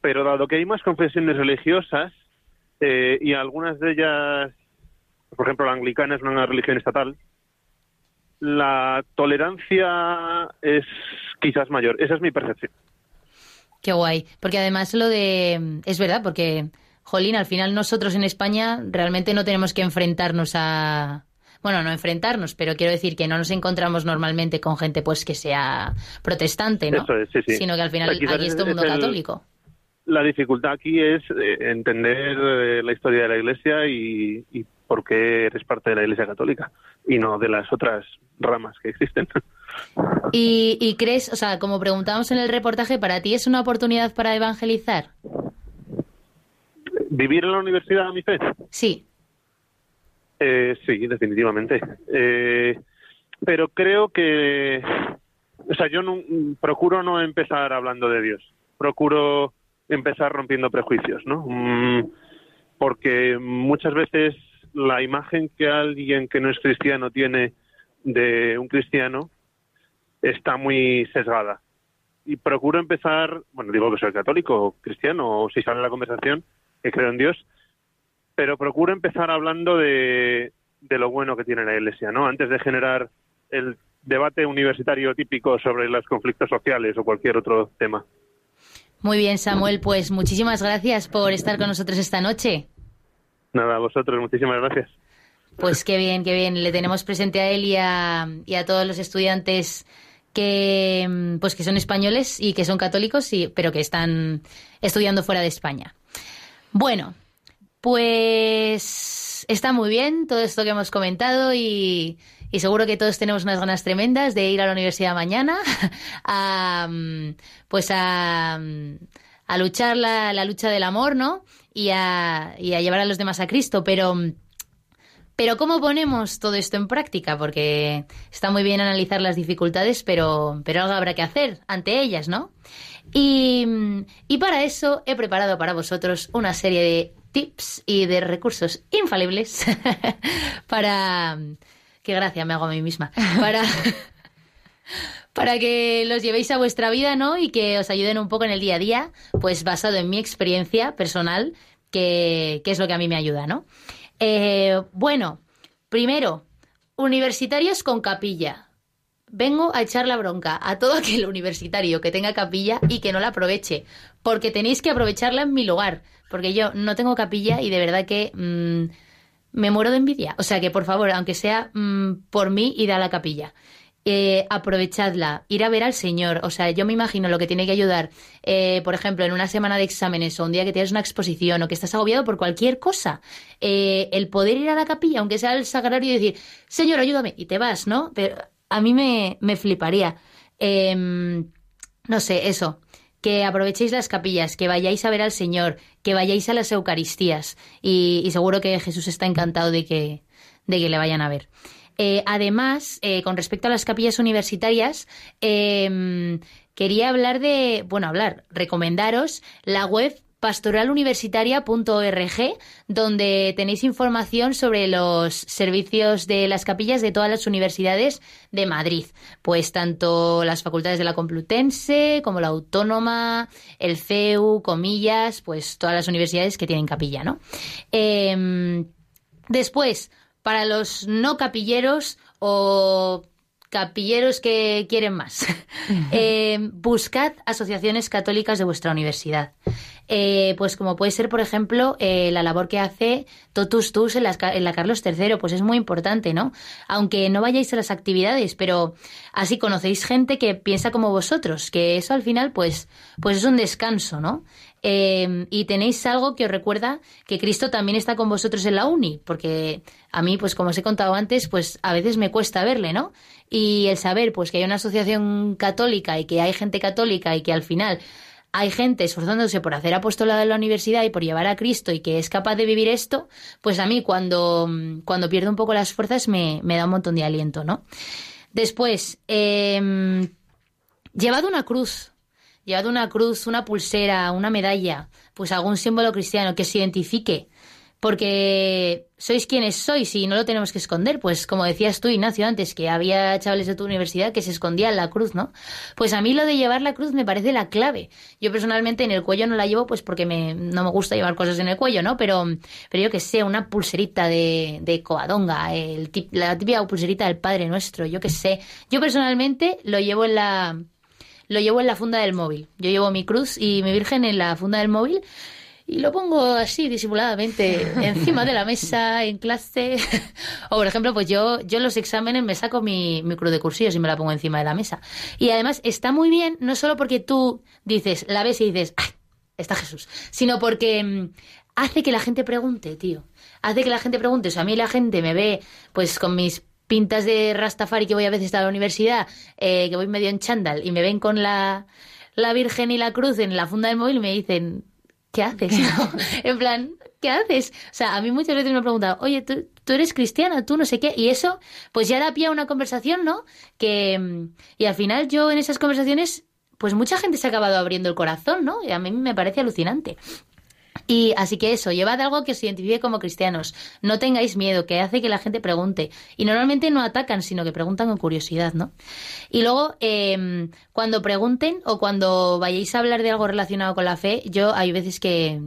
pero dado que hay más confesiones religiosas eh, y algunas de ellas, por ejemplo, la anglicana es una religión estatal, la tolerancia es quizás mayor. Esa es mi percepción. Qué guay. Porque además lo de... Es verdad, porque, Jolín, al final nosotros en España realmente no tenemos que enfrentarnos a... Bueno, no enfrentarnos, pero quiero decir que no nos encontramos normalmente con gente pues que sea protestante, ¿no? Eso es, sí, sí. Sino que al final O sea, aquí es todo mundo el- católico. La dificultad aquí es eh, entender eh, la historia de la Iglesia y, y por qué eres parte de la Iglesia católica y no de las otras ramas que existen. Y, y crees, o sea, como preguntábamos en el reportaje, ¿para ti es una oportunidad para evangelizar? ¿Vivir en la universidad a mi fe? Sí. Eh, sí, definitivamente. Eh, pero creo que, o sea, yo no, procuro no empezar hablando de Dios. Procuro empezar rompiendo prejuicios, ¿no? Mm, porque muchas veces la imagen que alguien que no es cristiano tiene de un cristiano está muy sesgada. Y procuro empezar, bueno, digo que soy católico o cristiano, o si sale la conversación, que creo en Dios, pero procuro empezar hablando de, de lo bueno que tiene la Iglesia, ¿no? Antes de generar el debate universitario típico sobre los conflictos sociales o cualquier otro tema. Muy bien, Samuel, pues muchísimas gracias por estar con nosotros esta noche. Nada, a vosotros, muchísimas gracias. Pues qué bien, qué bien. Le tenemos presente a él y a, y a todos los estudiantes que, pues que son españoles y que son católicos, y, pero que están estudiando fuera de España. Bueno, pues está muy bien todo esto que hemos comentado y, seguro que todos tenemos unas ganas tremendas de ir a la universidad mañana a, mm, pues a, mm, a luchar la, la lucha del amor, ¿no? Y a, y a llevar a los demás a Cristo, pero... Pero ¿cómo ponemos todo esto en práctica? Porque está muy bien analizar las dificultades, pero, pero algo habrá que hacer ante ellas, ¿no? Y, y para eso he preparado para vosotros una serie de tips y de recursos infalibles para... Qué gracia me hago a mí misma. Para, para que los llevéis a vuestra vida, ¿no? Y que os ayuden un poco en el día a día, pues basado en mi experiencia personal, que, que es lo que a mí me ayuda, ¿no? Eh, bueno, primero, universitarios con capilla. Vengo a echar la bronca a todo aquel universitario que tenga capilla y que no la aproveche, porque tenéis que aprovecharla en mi lugar, porque yo no tengo capilla y de verdad que mm, me muero de envidia. O sea que, por favor, aunque sea mm, por mí, id a la capilla. Eh, aprovechadla, ir a ver al Señor. O sea, yo me imagino lo que tiene que ayudar, eh, por ejemplo, en una semana de exámenes o un día que tienes una exposición o que estás agobiado por cualquier cosa. Eh, el poder ir a la capilla, aunque sea el sagrario, y decir, Señor, ayúdame, y te vas, ¿no? Pero a mí me, me fliparía. Em, no sé, eso. Que aprovechéis las capillas, que vayáis a ver al Señor, que vayáis a las Eucaristías. Y, y seguro que Jesús está encantado de que, de que le vayan a ver. Eh, además, eh, con respecto a las capillas universitarias, eh, quería hablar de, bueno, hablar, recomendaros la web pastoraluniversitaria.org, donde tenéis información sobre los servicios de las capillas de todas las universidades de Madrid. Pues tanto las facultades de la Complutense como la Autónoma, el CEU, Comillas, pues todas las universidades que tienen capilla, ¿no? Em, después, para los no capilleros o capilleros que quieren más. Eh, buscad asociaciones católicas de vuestra universidad. Eh, pues como puede ser, por ejemplo, eh, la labor que hace Totus Tus en la, en la Carlos III, pues es muy importante, ¿no? Aunque no vayáis a las actividades, pero así conocéis gente que piensa como vosotros, que eso al final, pues, pues es un descanso, ¿no? Eh, y tenéis algo que os recuerda que Cristo también está con vosotros en la uni, porque a mí, pues como os he contado antes, pues a veces me cuesta verle, ¿no? Y el saber, pues que hay una asociación católica y que hay gente católica y que al final hay gente esforzándose por hacer apostolado en la universidad y por llevar a Cristo y que es capaz de vivir esto, pues a mí cuando, cuando pierdo un poco las fuerzas me, me da un montón de aliento, ¿no? Después, eh, llevad una cruz, llevad una cruz, una pulsera, una medalla, pues algún símbolo cristiano que se identifique. Porque sois quienes sois y no lo tenemos que esconder. Pues como decías tú, Ignacio, antes, que había chavales de tu universidad que se escondían la cruz, ¿no? Pues a mí lo de llevar la cruz me parece la clave. Yo personalmente en el cuello no la llevo pues porque me, no me gusta llevar cosas en el cuello, ¿no? Pero, pero yo que sé, una pulserita de, de coadonga, el, la típica pulserita del Padre Nuestro, yo que sé. Yo personalmente lo llevo en la, lo llevo en la funda del móvil. Yo llevo mi cruz y mi virgen en la funda del móvil y lo pongo así disimuladamente encima de la mesa en clase. o por ejemplo, pues yo, yo en los exámenes me saco mi, mi cruz de cursillos y me la pongo encima de la mesa. Y además está muy bien, no solo porque tú dices, la ves y dices, ¡ay! Está Jesús, sino porque mm, hace que la gente pregunte, tío. Hace que la gente pregunte. O sea, a mí la gente me ve pues con mis pintas de Rastafari que voy a veces a la universidad, eh, que voy medio en chándal y me ven con la, la Virgen y la Cruz en la funda del móvil y me dicen, ¿qué haces? en plan, ¿qué haces? O sea, a mí muchas veces me han preguntado, oye, ¿tú, tú eres cristiana, tú no sé qué, y eso, pues ya da pie a una conversación, ¿no? Que, mm, y al final yo en esas conversaciones, pues mucha gente se ha acabado abriendo el corazón, ¿no? Y a mí me parece alucinante. Y así que eso, llevad algo que os identifique como cristianos. No tengáis miedo, que hace que la gente pregunte. Y normalmente no atacan, sino que preguntan con curiosidad, ¿no? Y luego, eh, cuando pregunten o cuando vayáis a hablar de algo relacionado con la fe, yo hay veces que,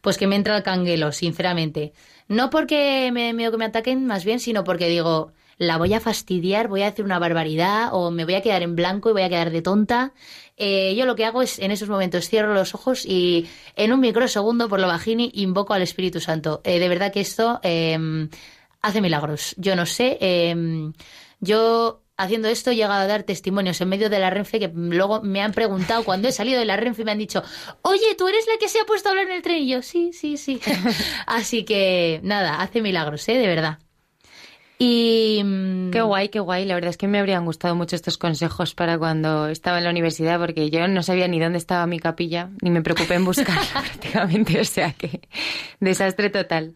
pues que me entra el canguelo, sinceramente. No porque me miedo que me ataquen, más bien, sino porque digo, la voy a fastidiar, voy a hacer una barbaridad o me voy a quedar en blanco y voy a quedar de tonta. Eh, yo lo que hago es en esos momentos cierro los ojos y en un microsegundo por lo bajini invoco al Espíritu Santo. Eh, de verdad que esto eh, hace milagros. Yo no sé, eh, yo haciendo esto he llegado a dar testimonios en medio de la Renfe que luego me han preguntado cuando he salido de la Renfe y me han dicho, oye, ¿tú eres la que se ha puesto a hablar en el tren? Y yo, sí, sí, sí. Así que nada, hace milagros, ¿eh? De verdad. Y mm, Qué guay, qué guay. La verdad es que me habrían gustado mucho estos consejos para cuando estaba en la universidad, porque yo no sabía ni dónde estaba mi capilla, ni me preocupé en buscarla prácticamente. O sea que desastre total.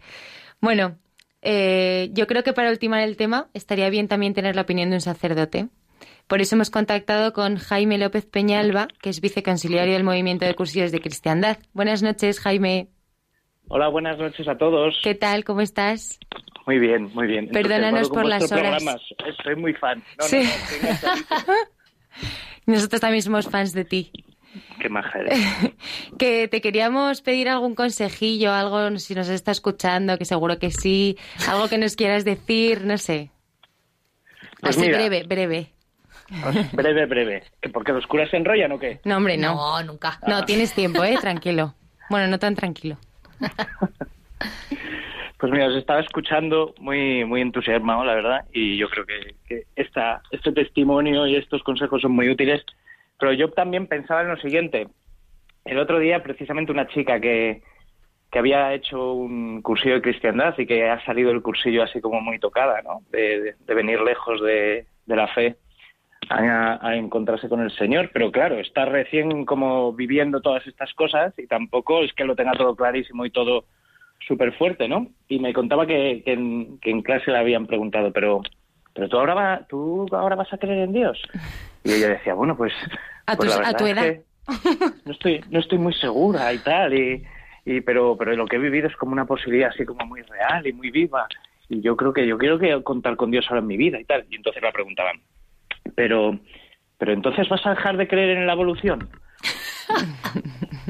Bueno, eh, yo creo que para ultimar el tema estaría bien también tener la opinión de un sacerdote. Por eso hemos contactado con Jaime López Peñalba, que es viceconciliario del Movimiento de Cursillos de Cristiandad. Buenas noches, Jaime. Hola, buenas noches a todos. ¿Qué tal? ¿Cómo estás? Muy bien, muy bien. Perdónanos por las horas. programas. Soy muy fan. No, Sí. no, no. Nosotros también somos fans de ti. Qué maja eres. que te queríamos pedir algún consejillo, algo, si nos está escuchando, que seguro que sí, algo que nos quieras decir, no sé. Pues Así mira. breve, breve. breve, breve. ¿Que ¿Porque los curas se enrollan o qué? No, hombre, no. No, nunca. No, tienes tiempo, ¿eh? Tranquilo. Bueno, no tan tranquilo. Pues mira, os estaba escuchando muy muy entusiasmado, la verdad, y yo creo que, esta, este testimonio y estos consejos son muy útiles. Pero yo también pensaba en lo siguiente. El otro día, precisamente, una chica que, que había hecho un cursillo de cristiandad y que ha salido del cursillo así como muy tocada, ¿no? De, venir lejos de, de la fe a encontrarse con el Señor. Pero claro, está recién como viviendo todas estas cosas y tampoco es que lo tenga todo clarísimo y todo súper fuerte, ¿no? Y me contaba que, que, en, que en clase le habían preguntado, pero, pero tú ahora va, tú ahora vas a creer en Dios. Y ella decía, bueno, pues, A pues tu- la a tu verdad es edad. que no estoy, no estoy muy segura y tal, y, y pero, pero lo que he vivido es como una posibilidad así como muy real y muy viva. Y yo creo que yo quiero que contar con Dios ahora en mi vida y tal. Y entonces la preguntaban, pero, pero entonces vas a dejar de creer en la evolución.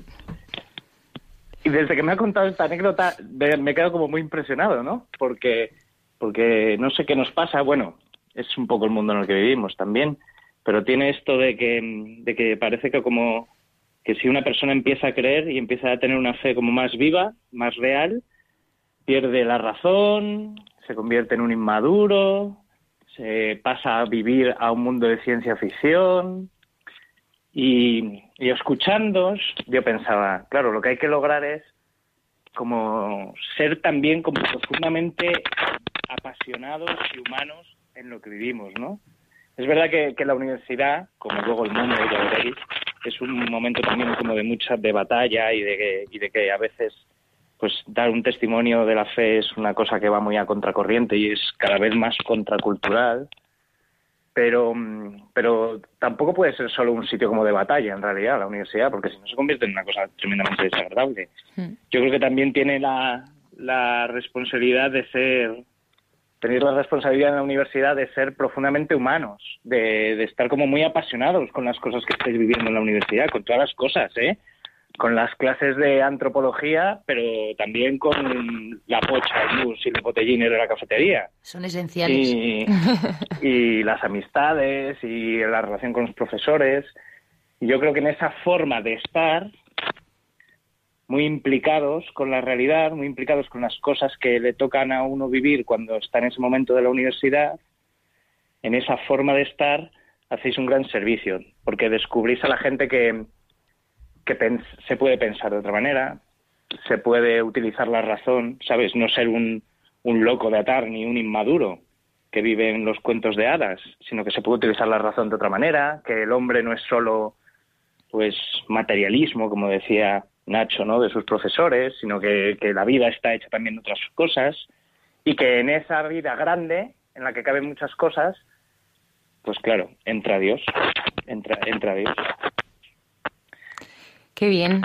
Y desde que me ha contado esta anécdota me he quedado como muy impresionado, ¿no? Porque, porque no sé qué nos pasa, bueno, es un poco el mundo en el que vivimos también, pero tiene esto de que, de que parece que como que si una persona empieza a creer y empieza a tener una fe como más viva, más real, pierde la razón, se convierte en un inmaduro, se pasa a vivir a un mundo de ciencia ficción, y, y escuchándoos, yo pensaba, claro, lo que hay que lograr es como ser también como profundamente apasionados y humanos en lo que vivimos, ¿no? Es verdad que, que la universidad, como luego el mundo, ya veréis, es un momento también como de mucha de batalla y de, que- y de que a veces pues dar un testimonio de la fe es una cosa que va muy a contracorriente y es cada vez más contracultural pero pero tampoco puede ser solo un sitio como de batalla en realidad la universidad porque si no se convierte en una cosa tremendamente desagradable. Yo creo que también tiene la, la responsabilidad de ser tener la responsabilidad en la universidad de ser profundamente humanos de, de estar como muy apasionados con las cosas que estáis viviendo en la universidad con todas las cosas eh con las clases de antropología, pero también con la pocha, el mus y los botellines de la cafetería. Son esenciales. Y, y las amistades y la relación con los profesores. Y yo creo que en esa forma de estar, muy implicados con la realidad, muy implicados con las cosas que le tocan a uno vivir cuando está en ese momento de la universidad, en esa forma de estar hacéis un gran servicio, porque descubrís a la gente que, que se puede pensar de otra manera, se puede utilizar la razón, ¿sabes? No ser un, un loco de atar ni un inmaduro que vive en los cuentos de hadas, sino que se puede utilizar la razón de otra manera, que el hombre no es solo pues materialismo, como decía Nacho, ¿no? de sus profesores, sino que, que la vida está hecha también de otras cosas y que en esa vida grande, en la que caben muchas cosas, pues claro, entra Dios, entra, entra Dios. Qué bien,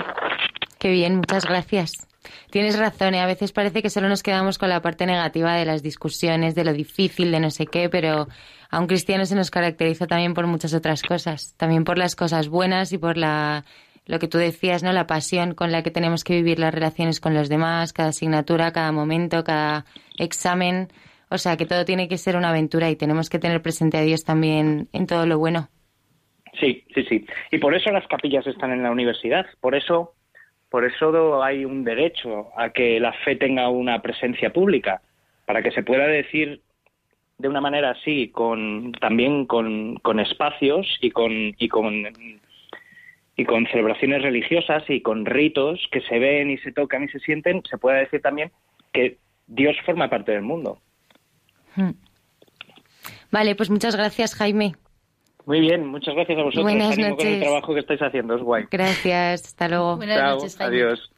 qué bien, muchas gracias. Tienes razón, ¿eh? a veces parece que solo nos quedamos con la parte negativa de las discusiones, de lo difícil, de no sé qué, pero a un cristiano se nos caracteriza también por muchas otras cosas, también por las cosas buenas y por la lo que tú decías, ¿no? La pasión con la que tenemos que vivir las relaciones con los demás, cada asignatura, cada momento, cada examen. O sea, que todo tiene que ser una aventura y tenemos que tener presente a Dios también en todo lo bueno. Sí, sí, sí. Y por eso las capillas están en la universidad. Por eso, por eso hay un derecho a que la fe tenga una presencia pública, para que se pueda decir de una manera así, con también con, espacios y con y con y con celebraciones religiosas y con ritos que se ven y se tocan y se sienten, se pueda decir también que Dios forma parte del mundo. Hmm. Vale, pues muchas gracias, Jaime. Muy bien, muchas gracias a vosotros. Buenas Ánimo con el noches. trabajo que estáis haciendo, es guay. Gracias, hasta luego. Chao, adiós.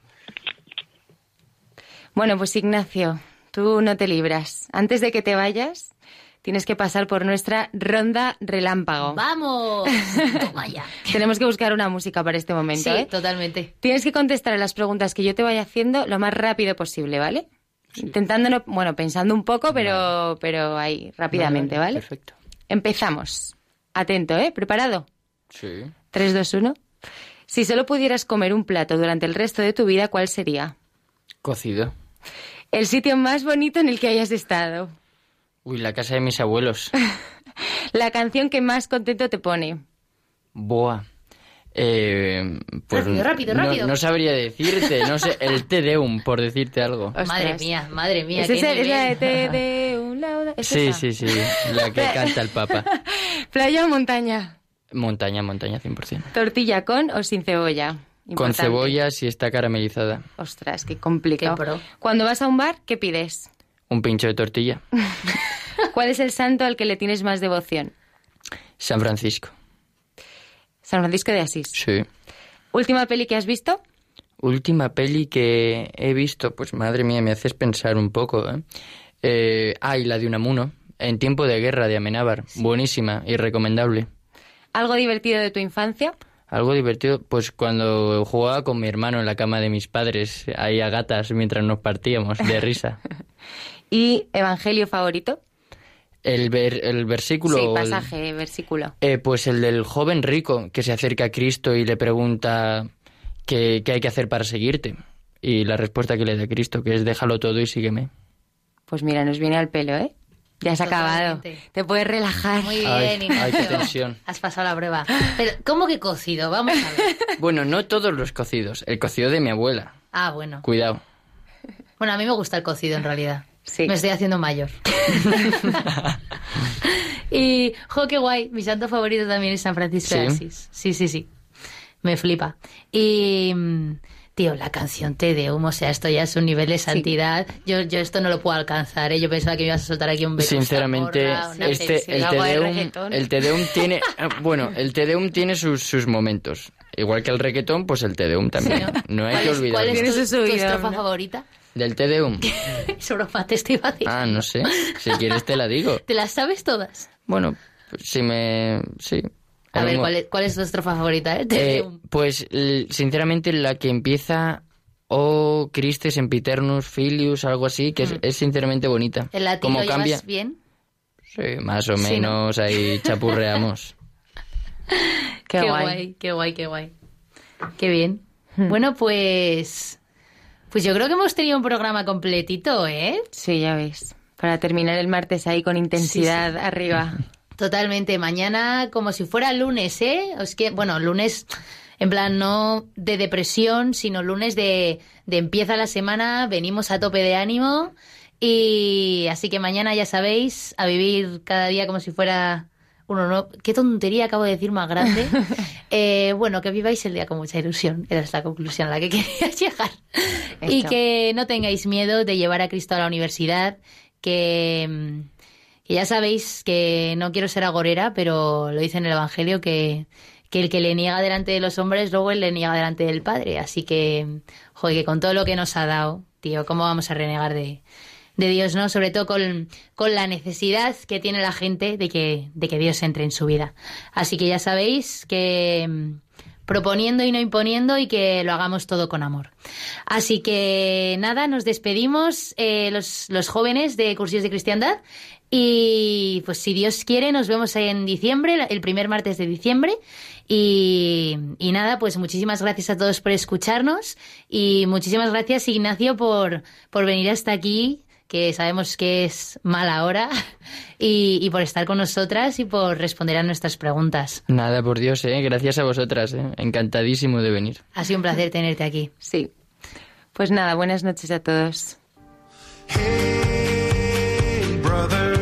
Bueno, pues Ignacio, tú no te libras. Antes de que te vayas, tienes que pasar por nuestra ronda relámpago. ¡Vamos! Toma ya. Tenemos que buscar una música para este momento, Sí, ¿eh? totalmente. Tienes que contestar a las preguntas que yo te vaya haciendo lo más rápido posible, ¿vale? Intentándolo, bueno, pensando un poco, pero, pero ahí, rápidamente, Vale, ¿vale? Perfecto. Empezamos. Atento, ¿eh? ¿Preparado? Sí. 3, 2, 1. Si solo pudieras comer un plato durante el resto de tu vida, ¿cuál sería? Cocido. El sitio más bonito en el que hayas estado. Uy, la casa de mis abuelos. La canción que más contento te pone. Boa. Eh, pues Rápido, rápido, no- rápido. No, sabría decirte, no sé, el Te Deum, por decirte algo. Madre mía, madre mía. ¿Es, ese- es la de nivel. te de un lauda? ¿Es Sí, esa? sí, sí, la que canta el Papa. ¿Playa o montaña? Montaña, montaña, 100%. ¿Tortilla con o sin cebolla? Con cebolla si está caramelizada. Ostras, qué complicado. Qué. Cuando vas a un bar, ¿qué pides? Un pincho de tortilla. ¿Cuál es el santo al que le tienes más devoción? San Francisco. San Francisco de Asís. Sí. ¿Última peli que has visto? Última peli que he visto, pues madre mía, me haces pensar un poco, ¿eh? Eh, ah, y la de Unamuno, en tiempo de guerra de Amenábar. Buenísima y recomendable. ¿Algo divertido de tu infancia? Algo divertido, pues cuando jugaba con mi hermano en la cama de mis padres, ahí a gatas mientras nos partíamos de risa. ¿Y evangelio favorito? El, ver- el versículo... sí, el- pasaje, versículo. Eh, pues el del joven rico que se acerca a Cristo y le pregunta qué, qué hay que hacer para seguirte. Y la respuesta que le da Cristo, que es déjalo todo y sígueme. Pues mira, nos viene al pelo, ¿eh? Ya has acabado. Te puedes relajar. Muy bien, Ay, ay, qué tensión. Has pasado la prueba. Pero, ¿cómo que cocido? Vamos a ver. Bueno, no todos los cocidos. El cocido de mi abuela. Ah, bueno. Cuidado. Bueno, a mí me gusta el cocido en realidad. Sí. Me estoy haciendo mayor. y, jo, qué guay. Mi santo favorito también es San Francisco de Sí. Asís. Sí, sí, sí. Me flipa. Y, mm, tío, la canción Te Deum, o sea, esto ya es un nivel de santidad. Yo, yo esto no lo puedo alcanzar, ¿eh? Yo pensaba que me ibas a soltar aquí un Vetusta Sinceramente, este, el, de Tedeum, el Tedeum tiene... eh, Bueno, el Tedeum tiene sus, sus momentos. Igual que el reggaetón, pues el Tedeum también. No hay ¿Cuál que es, olvidarlo. cuál es tu, tu estrofa ¿no? favorita? Del Tedeum. Es broma, te estoy a decir. Ah, no sé. Si quieres te la digo. ¿Te las sabes todas? Bueno, pues si me... Sí. A ver, ¿cuál es, cuál es tu estrofa favorita? Eh? Eh, pues sinceramente la que empieza O Christe Sempiternus Filius, algo así, que es, es sinceramente bonita. Mm. ¿El latín Como lo cambia, bien? sí, más o Sí, ¿no? menos ahí chapurreamos. Qué, Qué guay. guay, qué guay, qué guay. Qué bien. Hmm. Bueno, pues. Pues yo creo que hemos tenido un programa completito, ¿eh? Sí, ya ves. Para terminar el martes ahí con intensidad arriba. Totalmente. Mañana, como si fuera lunes, ¿eh? Es que, bueno, lunes, en plan, no de depresión, sino lunes de, de empieza la semana, venimos a tope de ánimo. Y así que mañana, ya sabéis, a vivir cada día como si fuera uno nuevo. Qué tontería acabo de decir más grande. Eh, bueno, que viváis el día con mucha ilusión. Esa es la conclusión a la que quería llegar. Y que no tengáis miedo de llevar a Cristo a la universidad. Que, mm, que ya sabéis que no quiero ser agorera, pero lo dice en el Evangelio que, que el que le niega delante de los hombres, luego él le niega delante del Padre. Así que, joder, que con todo lo que nos ha dado, tío, ¿cómo vamos a renegar de, de Dios, ¿no? Sobre todo con, con la necesidad que tiene la gente de que, de que Dios entre en su vida. Así que ya sabéis que mm, proponiendo y no imponiendo y que lo hagamos todo con amor. Así que nada, nos despedimos eh, los, los jóvenes de Cursillos de Cristiandad y pues si Dios quiere nos vemos en diciembre, el primer martes de diciembre. Y, y nada, pues muchísimas gracias a todos por escucharnos y muchísimas gracias Ignacio por, por venir hasta aquí, que sabemos que es mala hora, y, y por estar con nosotras y por responder a nuestras preguntas. Nada, por Dios, ¿eh? Gracias a vosotras, ¿eh? Encantadísimo de venir. Ha sido un placer tenerte aquí. Sí. Pues nada, buenas noches a todos. Hey, brother,